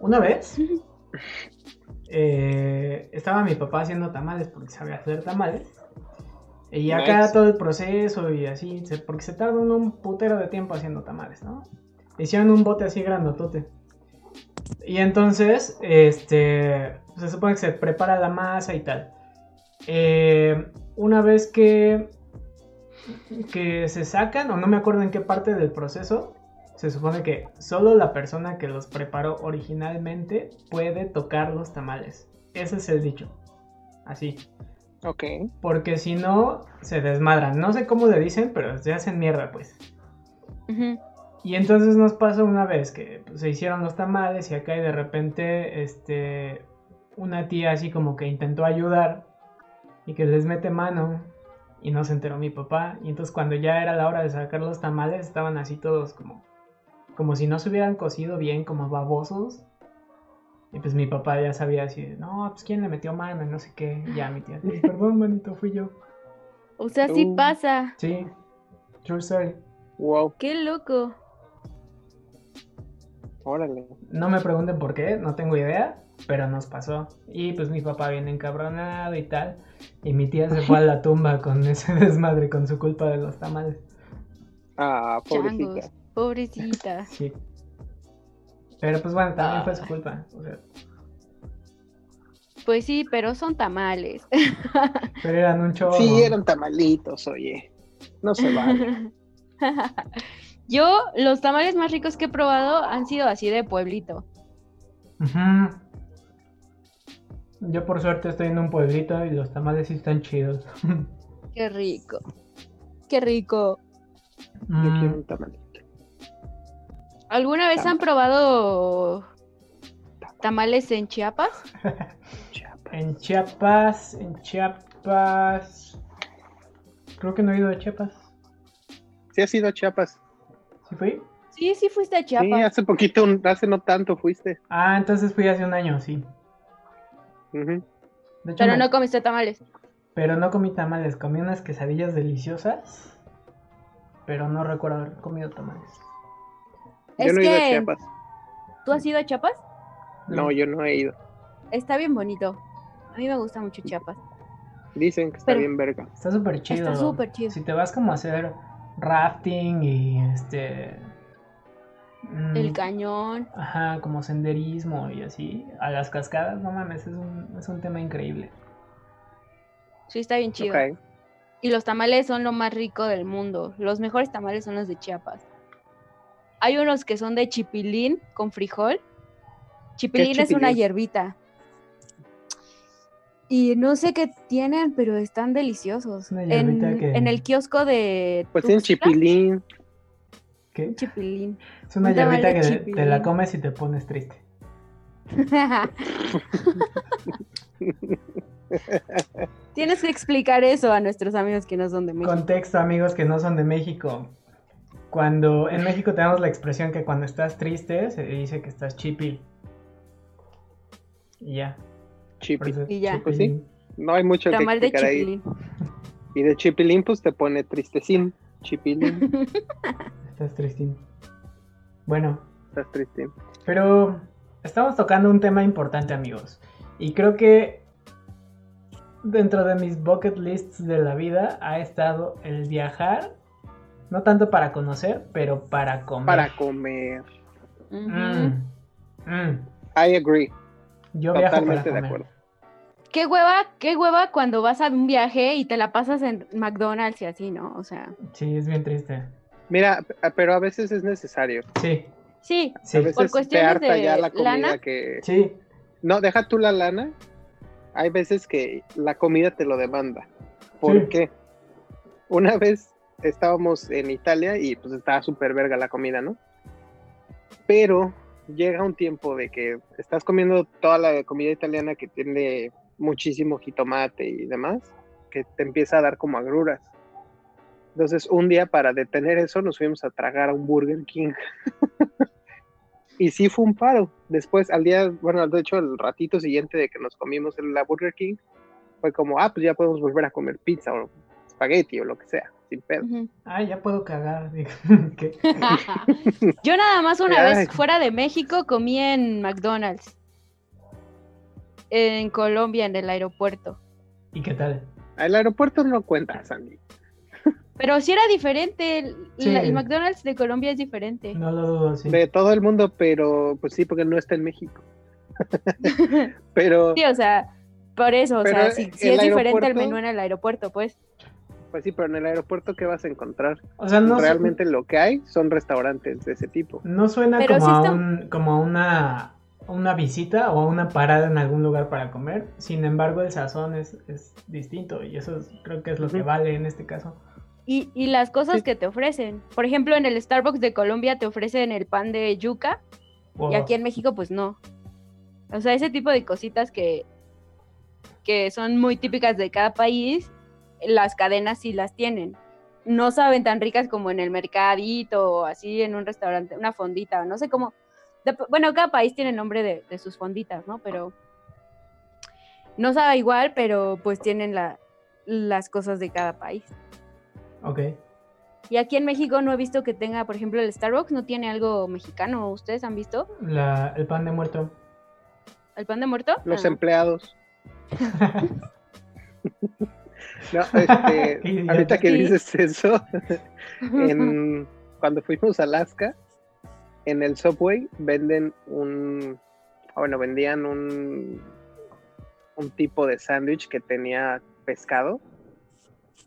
Una vez eh, estaba mi papá haciendo tamales porque sabía hacer tamales. Y acá Nice. todo el proceso y así, porque se tarda uno un putero de tiempo haciendo tamales, ¿no? Hicieron un bote así grandotote. Y entonces, este, se supone que se prepara la masa y tal. Eh, una vez que, que se sacan, o no me acuerdo en qué parte del proceso, se supone que solo la persona que los preparó originalmente puede tocar los tamales. Ese es el dicho. Así. Ok. Porque si no, se desmadran. No sé cómo le dicen, pero se hacen mierda, pues. Y entonces nos pasó una vez que pues, se hicieron los tamales y acá y de repente, este, una tía así como que intentó ayudar y que les mete mano y no se enteró mi papá. Y entonces cuando ya era la hora de sacar los tamales estaban así todos como, como si no se hubieran cocido bien, como babosos. Y pues mi papá ya sabía así, no, pues quién le metió mano y no sé qué. Y ya mi tía, "Pues, perdón, manito, fui yo. O sea, sí Uh. pasa. Sí, true story. Wow. Qué loco. Órale. No me pregunten por qué, no tengo idea, pero nos pasó. Y pues mi papá viene encabronado y tal. Y mi tía se fue a la tumba con ese desmadre, con su culpa de los tamales. Ah, pobrecita. Changos. Pobrecita. Sí. Pero pues bueno, también fue su culpa. o sea, Pues sí, pero son tamales. pero eran un chorro. Sí, eran tamalitos, oye. No se vale. Yo, los tamales más ricos que he probado han sido así de pueblito. Ujú. Yo por suerte estoy en un pueblito y los tamales sí están chidos. Qué rico. Qué rico. Yo Mm, quiero un tamalito. ¿Alguna vez han probado tamales en Chiapas? Chiapas. en Chiapas, en Chiapas. Creo que no he ido a Chiapas. Sí has ido a Chiapas. ¿Sí fui? Sí, sí fuiste a Sí, Chiapas. hace poquito, hace no tanto fuiste. Ah, entonces fui hace un año, sí. Ujú. De hecho, pero no comiste tamales. Pero no comí tamales, comí unas quesadillas deliciosas. Pero no recuerdo haber comido tamales. Yo Es no he ido a Chiapas. ¿Tú has ido a Chiapas? No, yo no he ido. Está bien bonito. A mí me gusta mucho Chiapas. Dicen que está Pero- bien verga. Está súper chido. Está súper chido. Si te vas como a hacer rafting y este. mm, El cañón. Ajá, como senderismo y así. A las cascadas, no mames, es un, es un tema increíble. Sí, está bien chido. Y los tamales son lo más rico del mundo. Los mejores tamales son los de Chiapas. Hay unos que son de chipilín con frijol. Chipilín es una chipilín? hierbita. Y no sé qué tienen, pero están deliciosos. Es una hierbita En, que- en el kiosco de. Pues tienen chipilín. ¿Qué? Chipilín. Es una hierbita que te chipilín. la comes y te pones triste. Tienes que explicar eso a nuestros amigos que no son de México. Contexto, amigos que no son de México. Cuando en México tenemos la expresión que cuando estás triste se dice que estás chipil. Y ya. Chipi. eso Y ya. Pues sí. No hay mucho que Tamal de explicar ahí. chipilín. Y de chipilín, pues te pone tristecín. Chipilín, Estás tristín. Bueno, estás tristín. pero estamos tocando un tema importante, amigos. Y creo que dentro de mis bucket lists de la vida ha estado el viajar. No tanto para conocer, pero para comer. Para comer. Mm, mm. I agree. Yo viajo para Totalmente de comer. acuerdo. Qué hueva, qué hueva cuando vas a un viaje y te la pasas en McDonald's y así, ¿no? O sea, Sí, es bien triste. Mira, pero a veces es necesario. Sí, sí, sí, a veces Por te cuestiones harta de ya la comida lana. que. sí. No, deja tú la lana. Hay veces que la comida te lo demanda. ¿Por Sí. qué? Una vez estábamos en Italia y pues estaba súper verga la comida, ¿no? Pero llega un tiempo de que estás comiendo toda la comida italiana que tiene muchísimo jitomate y demás, que te empieza a dar como agruras. Entonces, un día para detener eso, nos fuimos a tragar a un Burger King. y sí fue un paro. Después, al día, bueno, de hecho, el ratito siguiente de que nos comimos en la Burger King, fue como, ah, pues ya podemos volver a comer pizza o espagueti o lo que sea, sin pedo. Ay, ya puedo cagar. Yo nada más una Ay. vez fuera de México comí en McDonald's. En Colombia, en el aeropuerto. ¿Y qué tal? El aeropuerto no cuenta, Sandy. Pero sí era diferente. El, Sí. la- el McDonald's de Colombia es diferente. No lo dudo, sí. De todo el mundo, pero pues sí, porque no está en México. pero, Sí, o sea, por eso, o sea, sí, sí el es diferente el menú en el aeropuerto, pues. Pues sí, pero en el aeropuerto, ¿qué vas a encontrar? O sea, no, su- Realmente lo que hay son restaurantes de ese tipo. no suena Pero como, sí a está- un, como a una, una visita o a una parada en algún lugar para comer. Sin embargo, el sazón es, es distinto y eso es- creo que es lo que vale en este caso. Y, y las cosas Sí. que te ofrecen. Por ejemplo, en el Starbucks de Colombia te ofrecen el pan de yuca y aquí en México, pues no. O sea, ese tipo de cositas que, que son muy típicas de cada país, las cadenas sí las tienen. No saben tan ricas como en el mercadito o así en un restaurante, una fondita, no sé cómo. Bueno, cada país tiene nombre de, de sus fonditas, ¿no? Pero no sabe igual, pero pues tienen la- las cosas de cada país. Ok. Y aquí en México no he visto que tenga, por ejemplo, el Starbucks no tiene algo mexicano. ¿Ustedes han visto La- el pan de muerto. el pan de muerto? Los Ah. empleados. No, este, ahorita que dices eso, en, cuando fuimos a Alaska, en el Subway venden un, ah, bueno, vendían un, un tipo de sándwich que tenía pescado,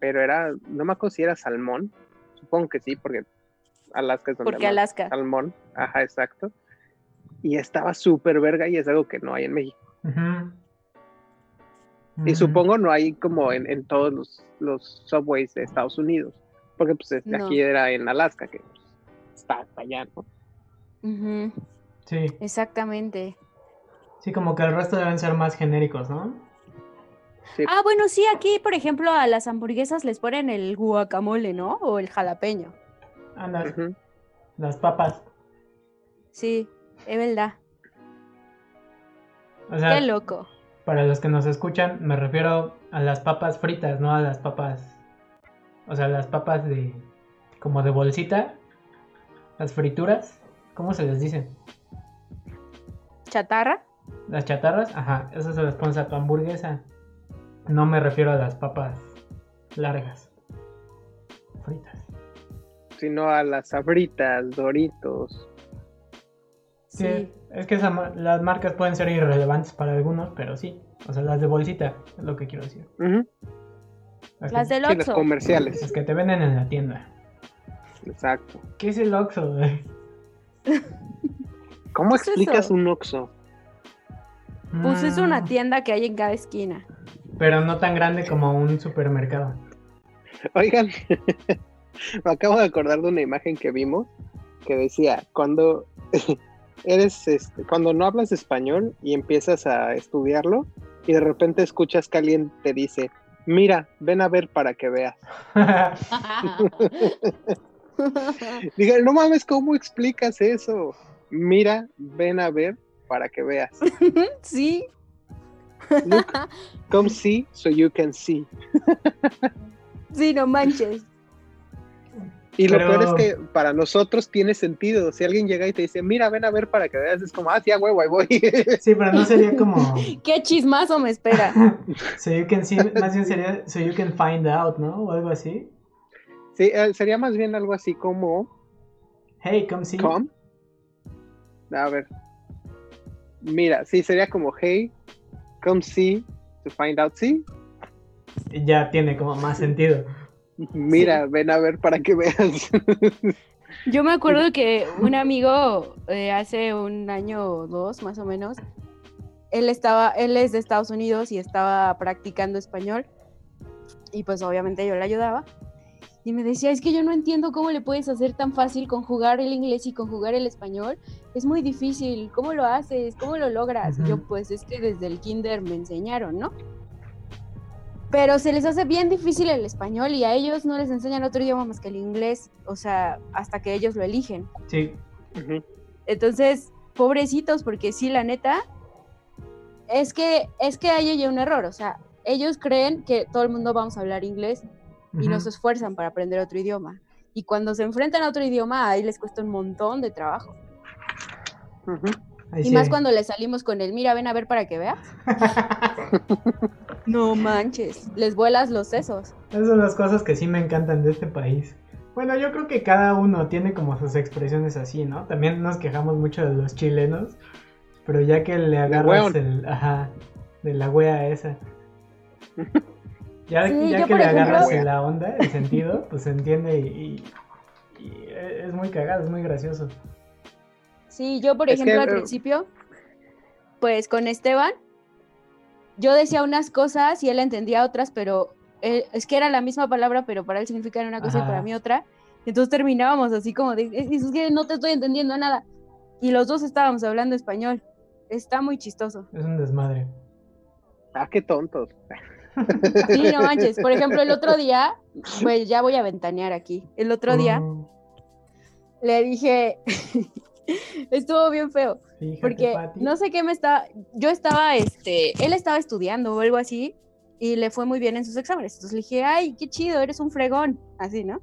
pero era, no me acuerdo si era salmón, supongo que sí, porque Alaska es donde Porque Alaska. salmón, ajá, exacto, y estaba súper verga y es algo que no hay en México. Ujú. Y supongo no hay como en, en todos los, los subways de Estados Unidos, porque pues este, No. aquí era en Alaska, que pues, está hasta allá, ¿no? Sí. Exactamente. Sí, como que el resto deben ser más genéricos, ¿no? Sí, Ah, bueno, sí, aquí, por ejemplo, a las hamburguesas les ponen el guacamole, ¿no? O el jalapeño. Ujú. las papas. Sí, es verdad. O sea, Qué loco. Para los que nos escuchan, me refiero a las papas fritas, no a las papas. O sea, las papas de. como de bolsita. Las frituras. ¿Cómo se les dice? ¿Chatarra? Las chatarras, ajá, eso se les pones a tu hamburguesa. No me refiero a las papas largas. Fritas. Sino a las sabritas, doritos, Sí, Sí. Es que esa las marcas pueden ser irrelevantes para algunos, pero sí. O sea, las de bolsita, es lo que quiero decir. Las, Las que, del Sí, las Oxxo. comerciales. las que te venden en la tienda. Exacto. ¿Qué es el Oxxo? ¿Cómo ¿Qué es explicas eso? un Oxxo? Pues es una Mm, tienda que hay en cada esquina. Pero no tan grande como un supermercado. Oigan, me acabo de acordar de una imagen que vimos que decía, cuando eres, este, cuando no hablas español y empiezas a estudiarlo y de repente escuchas que alguien te dice, mira, ven a ver para que veas. Diga, no mames, ¿cómo explicas eso? Mira, ven a ver para que veas. sí. Look, come see so you can see. Sí, no manches. Y lo peor es que para nosotros tiene sentido. Si alguien llega y te dice, mira, ven a ver para que veas, es como, ah, sí, a huevo, ahí voy. Sí, pero no sería como. Qué chismazo me espera. So you can see, más bien sería so you can find out, ¿no? O algo así. sí, eh, sería más bien algo así como, Hey, come see. come. A ver. Mira, sí, sería como, hey, come see to find out, sí. Ya tiene como más sentido. Mira, ven a ver para que veas. Yo me acuerdo que un amigo eh, hace un año o dos más o menos, él estaba, él es de Estados Unidos y estaba practicando español y pues obviamente yo le ayudaba y me decía, es que yo no entiendo cómo le puedes hacer tan fácil conjugar el inglés y conjugar el español, es muy difícil, ¿cómo lo haces? ¿Cómo lo logras? Yo pues es que desde el kinder me enseñaron, ¿no? Pero se les hace bien difícil el español y a ellos no les enseñan otro idioma más que el inglés, o sea, hasta que ellos lo eligen. Sí. Entonces, pobrecitos, porque sí, la neta, es que, es que hay un error, o sea, ellos creen que todo el mundo vamos a hablar inglés y no Ujú. se esfuerzan para aprender otro idioma. Y cuando se enfrentan a otro idioma, ahí les cuesta un montón de trabajo. Y sí. más cuando les salimos con el, mira, ven a ver para que veas. No manches, les vuelas los sesos. Esas son las cosas que sí me encantan de este país. Bueno, yo creo que cada uno tiene como sus expresiones así, ¿no? También nos quejamos mucho de los chilenos, pero ya que le agarras el, ajá, de la wea esa. Ya, Sí, ya que le ejemplo- agarras la onda, el sentido, pues se entiende y, y- y es muy cagado, es muy gracioso. Sí, yo por Es que, ejemplo al eh, principio, pues con Esteban, yo decía unas cosas y él entendía otras, pero él- es que era la misma palabra, pero para él significaba una cosa y para mí otra. Entonces terminábamos así como de, es, es que no te estoy entendiendo nada. Y los dos estábamos hablando español. Está muy chistoso. Es un desmadre. Ah, qué tontos. Sí, no manches. Por ejemplo, el otro día, pues ya voy a ventanear aquí. El otro día le dije, estuvo bien feo. fíjate, Porque Pati. no sé qué me estaba, yo estaba, este, él estaba estudiando o algo así y le fue muy bien en sus exámenes. Entonces le dije, ay, qué chido, eres un fregón, así, ¿no?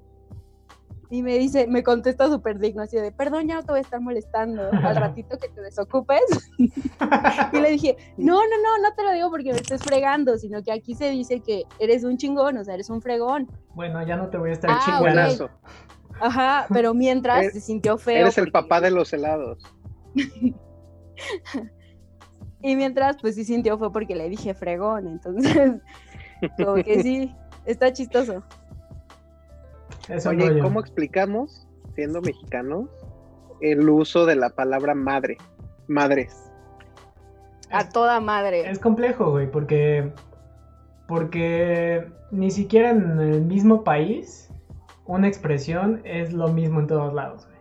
Y me dice, me contesta súper digno, así de, perdón, ya no te voy a estar molestando al ratito que te desocupes. y le dije, no, no, no, no te lo digo porque me estés fregando, sino que aquí se dice que eres un chingón, o sea, eres un fregón. Bueno, ya no te voy a estar Ah, chingando. ok. Ajá, pero mientras se sintió feo. Eres el porque- papá de los helados. Y mientras, pues sí sintió fue porque le dije fregón, entonces, como que sí, está chistoso. Oye, rollo. ¿cómo explicamos, siendo mexicanos, el uso de la palabra madre? Madres. A toda madre. Es complejo, güey, porque. Porque ni siquiera en el mismo país una expresión es lo mismo en todos lados, güey.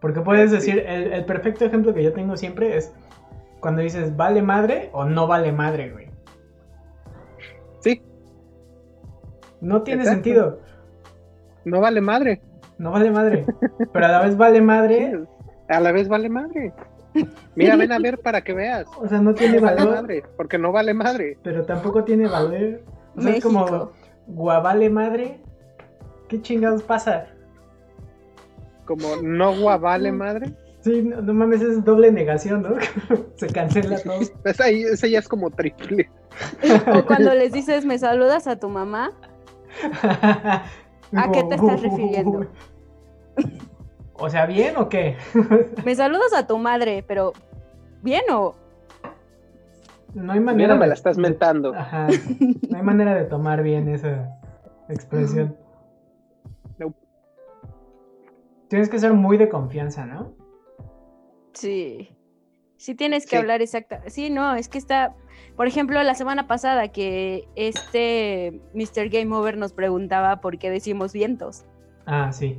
Porque puedes Sí. decir, el, el perfecto ejemplo que yo tengo siempre es cuando dices vale madre o no vale madre, güey. Sí, No tiene Exacto. sentido. no vale madre. No vale madre. Pero a la vez vale madre. Sí, A la vez vale madre. Mira, ven a ver para que veas. O sea, no tiene No vale valor. madre, porque no vale madre. Pero tampoco tiene valor. O sea, es como guavale madre. ¿Qué chingados pasa? Como no guavale madre. Sí, no, no mames, es doble negación, ¿no? Se cancela todo. Esa, ahí- esa ya es como triple. O cuando les dices, me saludas a tu mamá, ¿A qué te estás refiriendo? O sea, ¿bien o qué? Me saludas a tu madre, pero ¿bien o...? No hay Mira, manera me de- la estás mentando. Ajá. No hay manera de tomar bien esa expresión. Tienes que ser muy de confianza, ¿no? Sí. Sí tienes que Sí. hablar exacta. Sí, no, es que está... Por ejemplo, la semana pasada que este Mr. Game Over nos preguntaba por qué decimos vientos. Ah, sí.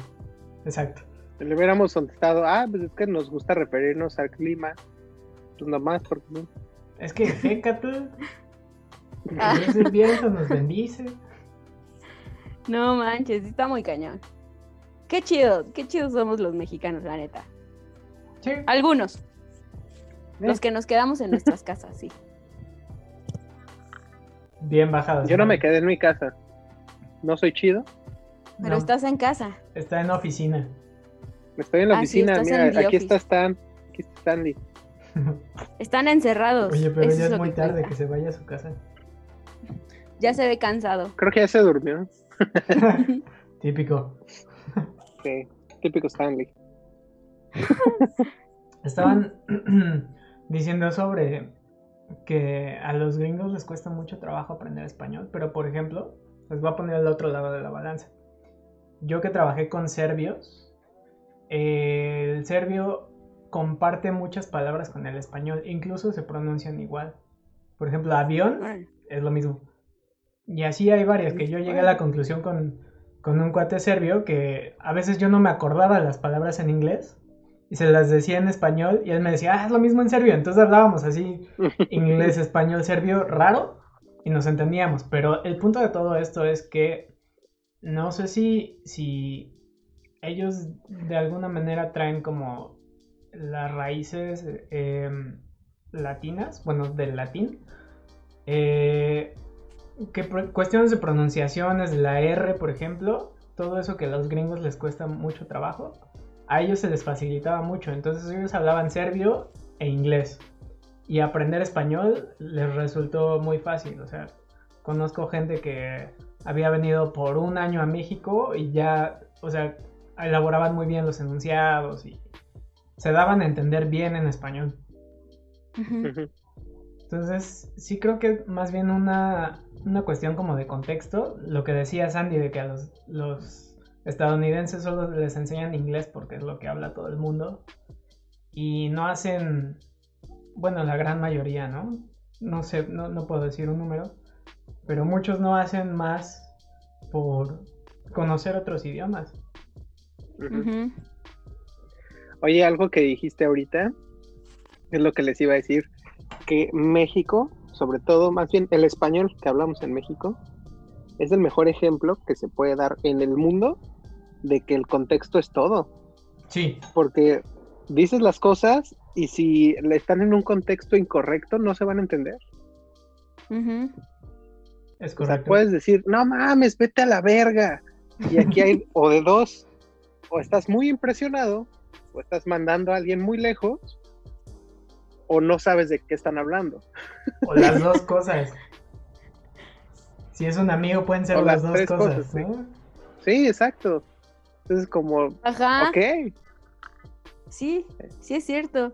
Exacto. Le hubiéramos contestado, ah, pues es que nos gusta referirnos al clima. Pues nomás, porque no. Es que Hécatl, Ah. es el viento, nos bendice. No manches, sí está muy cañón. Qué chido, qué chidos somos los mexicanos, la neta. Sí. Algunos. Los que nos quedamos en nuestras casas, sí. Bien bajados. Yo no me quedé en mi casa. No soy chido. Pero No, estás en casa. Está en oficina. Estoy en la Ah, oficina. Mira, aquí office. está Stan. Aquí está Stanley. Están encerrados. Oye, pero Eso ya es muy que tarde cuenta. que se vaya a su casa. Ya se ve cansado. Creo que ya se durmió. Típico. Sí, típico Stanley. Estaban diciendo sobre que a los gringos les cuesta mucho trabajo aprender español, pero por ejemplo, les voy a poner al otro lado de la balanza. Yo que trabajé con serbios, eh, el serbio comparte muchas palabras con el español, incluso se pronuncian igual. Por ejemplo, avión es lo mismo. Y así hay varias que yo llegué a la conclusión con, con un cuate serbio que a veces yo no me acordaba las palabras en inglés y se las decía en español y él me decía, ah, es lo mismo en serbio. Entonces hablábamos así inglés, español, serbio, raro y nos entendíamos. Pero el punto de todo esto es que no sé si, si ellos de alguna manera traen como las raíces eh, latinas, bueno, del latín. Eh, que cuestiones de pronunciaciones de la R, por ejemplo, todo eso que a los gringos les cuesta mucho trabajo, a ellos se les facilitaba mucho. Entonces ellos hablaban serbio e inglés. Y aprender español les resultó muy fácil. O sea, conozco gente que había venido por un año a México y ya, o sea, elaboraban muy bien los enunciados y se daban a entender bien en español. Ujú. Ujú. Entonces, sí creo que más bien una, una cuestión como de contexto, lo que decía Sandy de que a los, los estadounidenses solo les enseñan inglés porque es lo que habla todo el mundo. Y no hacen, bueno, la gran mayoría, ¿no? No sé, no, no puedo decir un número, pero muchos no hacen más por conocer otros idiomas. Oye, algo que dijiste ahorita es lo que les iba a decir, que México, sobre todo, más bien el español que hablamos en México, es el mejor ejemplo que se puede dar en el mundo de que el contexto es todo, Sí, porque dices las cosas y si le están en un contexto incorrecto no se van a entender. Ujú. es O sea, correcto. puedes decir, no mames, vete a la verga. Y aquí hay o de dos, o estás muy impresionado, o estás mandando a alguien muy lejos, o no sabes de qué están hablando. O las dos cosas. Si es un amigo pueden ser O las las dos cosas, cosas, sí. ¿no? Sí, exacto. Entonces como, Ajá. ok, Sí, sí es cierto.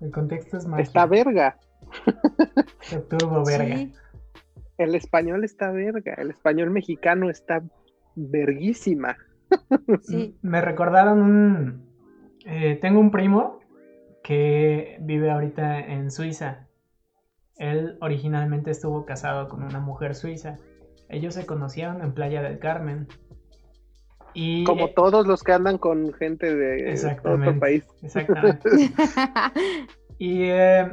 El contexto es mágico. está verga. Turbo verga. Sí. El español está verga. El español mexicano está verguísima. Sí. Me recordaron un... eh, tengo un primo que vive ahorita en Suiza. Él originalmente estuvo casado con una mujer suiza. Ellos se conocieron en Playa del Carmen. Y, Como eh, todos los que andan con gente de Exactamente. otro país. Exactamente. Y eh,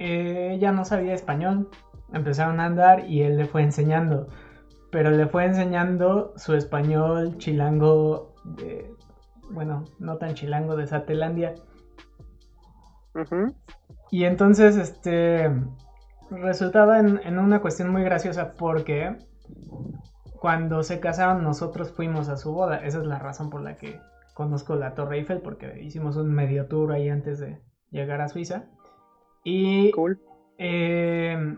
eh, ella no sabía español. Empezaron a andar y él le fue enseñando. Pero le fue enseñando su español chilango de... Bueno, no tan chilango de Satelandia. Y entonces, este... Resultaba en, en una cuestión muy graciosa porque cuando se casaron nosotros fuimos a su boda. Esa es la razón por la que conozco la Torre Eiffel porque hicimos un medio tour ahí antes de llegar a Suiza. Y Cool. eh,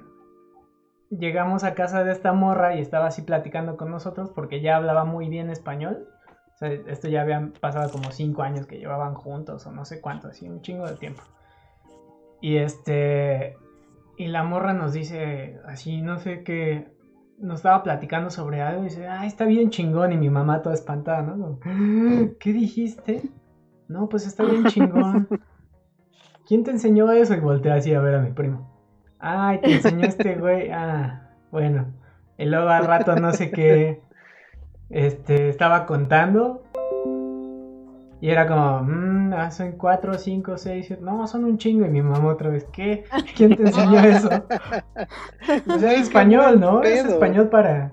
llegamos a casa de esta morra y estaba así platicando con nosotros porque ya hablaba muy bien español. O sea, esto ya habían pasado como cinco años que llevaban juntos o no sé cuánto, así un chingo de tiempo. Y este, y la morra nos dice, así, no sé qué, nos estaba platicando sobre algo y dice, ah, está bien chingón. Y mi mamá toda espantada, ¿no? ¿Qué dijiste? No, pues está bien chingón. ¿Quién te enseñó eso? Y volteé así a ver a mi primo. Ay, te enseñó este güey. Ah, bueno. Y luego al rato no sé qué. Este, estaba contando y era como, mmm, son cuatro, cinco, seis, siete. No, son un chingo. Y mi mamá otra vez, ¿qué? ¿Quién te enseñó eso? o sea, es español, ¿no? Es español para,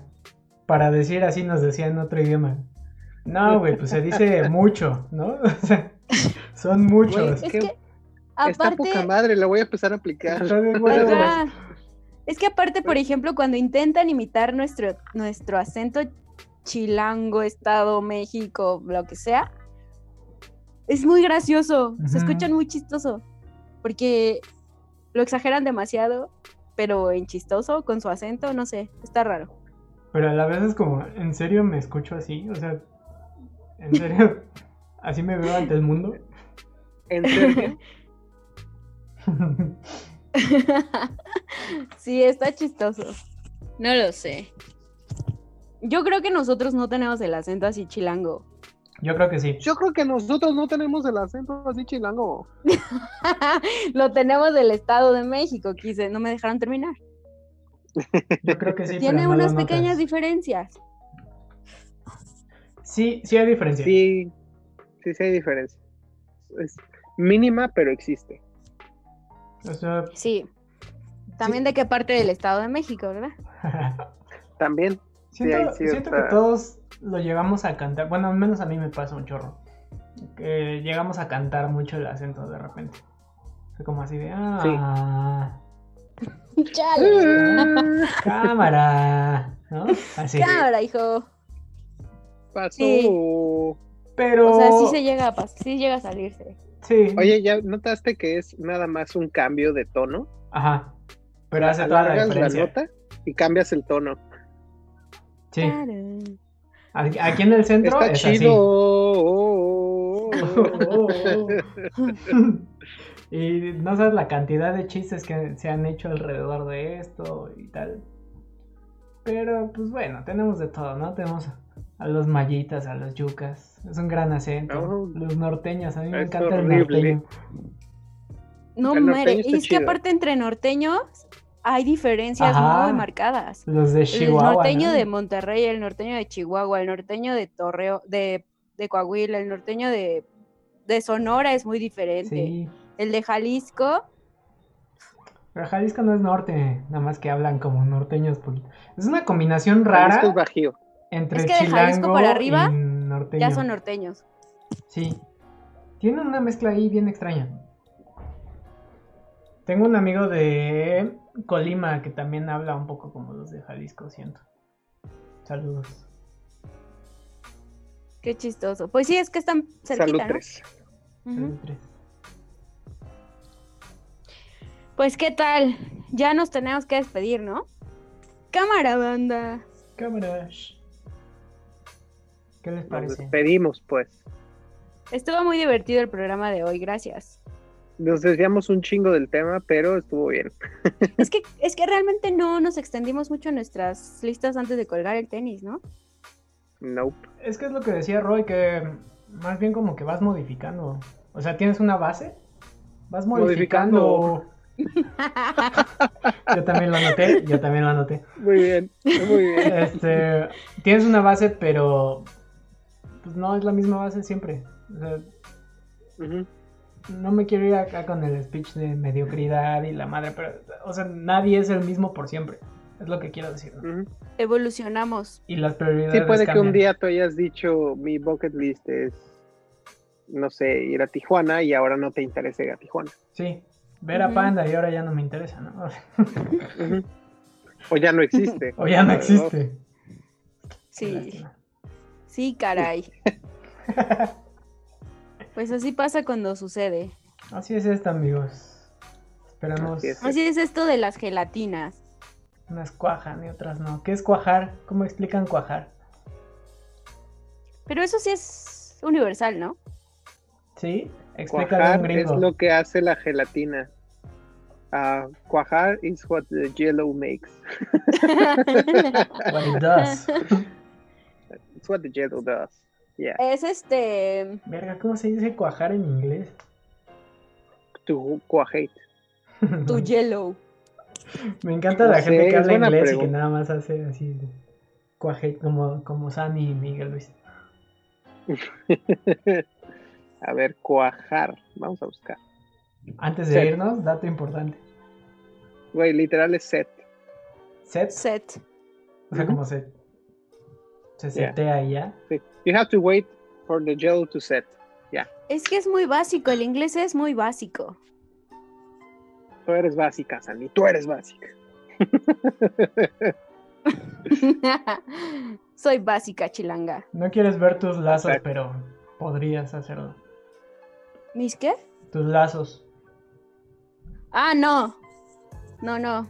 para decir así, nos decía en otro idioma. No, güey, pues se dice mucho, ¿no? O sea, son muchos. es que, aparte... Está poca madre, la voy a empezar a aplicar. es que aparte, por ejemplo, cuando intentan imitar nuestro, nuestro acento chilango, Estado, México, lo que sea, es muy gracioso, se escuchan muy chistoso, porque lo exageran demasiado, pero en chistoso, con su acento, no sé, está raro. Pero a la vez es como, ¿en serio me escucho así? O sea, ¿en serio? ¿Así me veo ante el mundo? ¿En serio? sí, está chistoso. No lo sé. Yo creo que nosotros no tenemos el acento así chilango. Yo creo que sí. Yo creo que nosotros no tenemos el acento así chilango. Lo tenemos del Estado de México, quise, no me dejaron terminar. Yo creo que sí. Tiene unas pequeñas diferencias. Sí, sí hay diferencia. Sí, sí, sí hay diferencia. Es mínima, pero existe. sí. También de qué parte del Estado de México, ¿verdad? También. Siento, siento que todos lo llegamos a cantar. Bueno, al menos a mí me pasa un chorro. Que llegamos a cantar mucho el acento de repente. Fue como así de. Ah. Chale. Cámara. ¿No? Así. Cámara, hijo. Pasó. Pero. O sea, sí se llega a sí llega a salirse. Sí. Oye, ¿ya notaste que es nada más un cambio de tono? Ajá. Pero hace toda la diferencia. La nota y cambias el tono. Sí. Aquí en el centro Está es chido. y no sabes la cantidad de chistes que se han hecho alrededor de esto y tal. Pero pues bueno, tenemos de todo, ¿no? Tenemos a los mallitas, a los yucas. Es un gran acento. Oh. los norteños, a mí me encanta el norteño. No, mere, y es que aparte entre norteños hay diferencias muy marcadas. Los de Chihuahua. El norteño de Monterrey, el norteño de Chihuahua, el norteño de Torreo, de, de Coahuila, el norteño de, de Sonora es muy diferente. El de Jalisco. Pero Jalisco no es norte, nada más que hablan como norteños. Es una combinación rara. es bajío. Entre es que de Jalisco para arriba ya son norteños. Sí. Tienen una mezcla ahí bien extraña. Tengo un amigo de Colima, que también habla un poco como los de Jalisco, siento. Saludos. Qué chistoso. Pues sí, es que están cerquita, Salud Pues qué tal, ya nos tenemos que despedir, ¿no? Cámara, banda. Cámara. ¿Qué les parece? Nos despedimos, pues. Estuvo muy divertido el programa de hoy, gracias nos desviamos un chingo del tema, pero estuvo bien. Es que, es que realmente no nos extendimos mucho en nuestras listas antes de colgar el tenis, ¿no? Nope. Es que es lo que decía Roy, que más bien como que vas modificando. O sea, tienes una base, vas modificando. yo también lo anoté, yo también lo anoté. Muy bien, muy bien. Este, tienes una base, pero pues no es la misma base siempre. O sea, no me quiero ir acá con el speech de mediocridad y la madre, pero, o sea, nadie es el mismo por siempre. Es lo que quiero decir. Evolucionamos. Y las prioridades. Sí, puede que un día tú hayas dicho mi bucket list es, no sé, ir a Tijuana y ahora no te interese ir a Tijuana. Sí, ver a Panda y ahora ya no me interesa, ¿no? O ya no existe. o ya no existe. Sí. Sí, caray. Pues así pasa cuando sucede. Así es esto, amigos. Esperamos. Así es, esto de las gelatinas. Unas cuajan y otras no. ¿Qué es cuajar? ¿Cómo explican cuajar? Pero eso sí es universal, ¿no? Sí, explícale a un Cuajar es lo que hace la gelatina. Ah, cuajar is what the yellow makes. What it does. It's what the yellow does. Yeah. es este. Verga, ¿cómo se dice cuajar en inglés? To cuajate. Tu yellow. Me encanta No la gente que habla inglés y que nada más hace así de cuaje, como, como Sammy y Miguel Luis. A ver, cuajar. Vamos a buscar. Antes de Set. irnos, dato importante. Güey, literal es set. Set, Set. o sea, como se, se Yeah. setea y ya. Sí. You have to wait for the yellow to set. Es que es muy básico, el inglés es muy básico. Tú eres básica, Sandy. Tú eres básica. Soy básica, chilanga. No quieres ver tus lazos, Exacto. pero podrías hacerlo. ¿Mis qué? Tus lazos. Ah, no. No, no.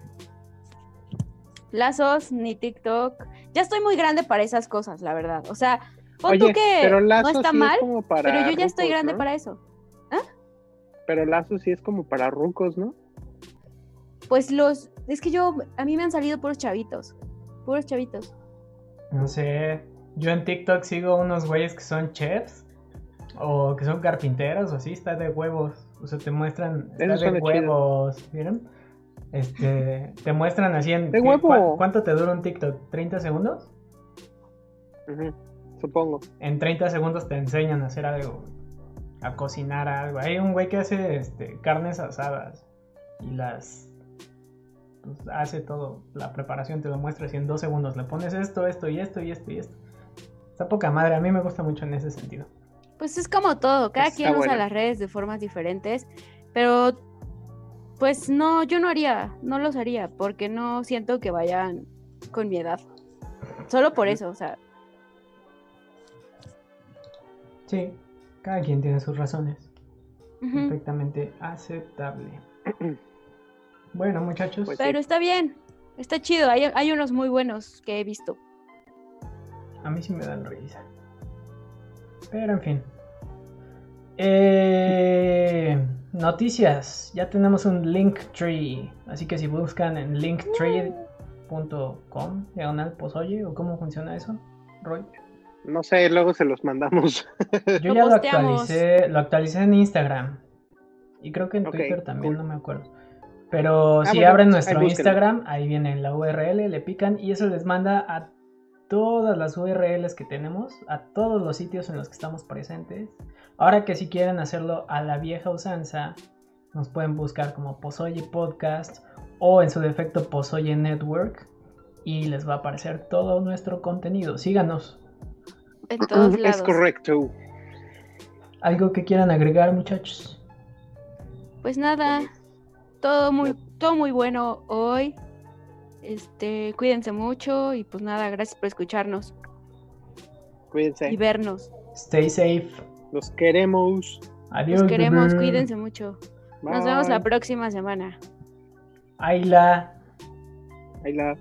Lazos, ni TikTok. Ya estoy muy grande para esas cosas, la verdad. O sea, pon tú que pero no está sí mal, es como para pero yo ya estoy rucos, grande ¿no? para eso. Pero lazo sí es como para rucos, ¿no? Pues los. Es que yo. A mí me han salido puros chavitos. Puros chavitos. No sé. Yo en TikTok sigo unos güeyes que son chefs o que son carpinteros o así, está de huevos. O sea, te muestran, está de chido. huevos, ¿vieron? Este, te muestran así en... ¿qué- ¿Cuánto te dura un TikTok? ¿30 segundos? Supongo. En 30 segundos te enseñan a hacer algo, a cocinar algo. Hay un güey que hace este, carnes asadas y las... pues, hace todo, la preparación te lo muestra así en dos segundos. Le pones esto, esto y esto y esto y esto. Está poca madre, a mí me gusta mucho en ese sentido. Pues es como todo. Cada Está quien usa bueno. las redes de formas diferentes. Pero. Pues no, yo no haría. No los haría. Porque no siento que vayan con mi edad. Solo por eso, o sea. Sí, cada quien tiene sus razones. Perfectamente aceptable. Bueno, muchachos, Pues- Pero está bien. Está chido. Hay, hay unos muy buenos que he visto. a mí sí me dan risa. Pero en fin. Eh, noticias. Ya tenemos un Linktree. Así que si buscan en linktree.com, diagonal posoye, o cómo funciona eso, Roy. No sé, luego se los mandamos. Yo ya lo actualicé, lo actualicé en Instagram. Y creo que en Twitter también, cool. no me acuerdo. Pero Ah, si bueno, abren ahí nuestro. Instagram, ahí viene la URL, le pican y eso les manda a todas las URLs que tenemos, a todos los sitios en los que estamos presentes. Ahora que si quieren hacerlo a la vieja usanza, nos pueden buscar como Pozoye Podcast o en su defecto Pozoye Network y les va a aparecer todo nuestro contenido. Síganos. En todos lados. Es correcto. ¿Algo que quieran agregar, muchachos? Pues nada. Todo muy, todo muy bueno hoy. Este, cuídense mucho y pues nada, gracias por escucharnos Cuídense. y vernos. Stay safe. Los queremos. Adiós. Los queremos, bebé. cuídense mucho. Nos vemos la próxima semana. Ayla. Ahí la.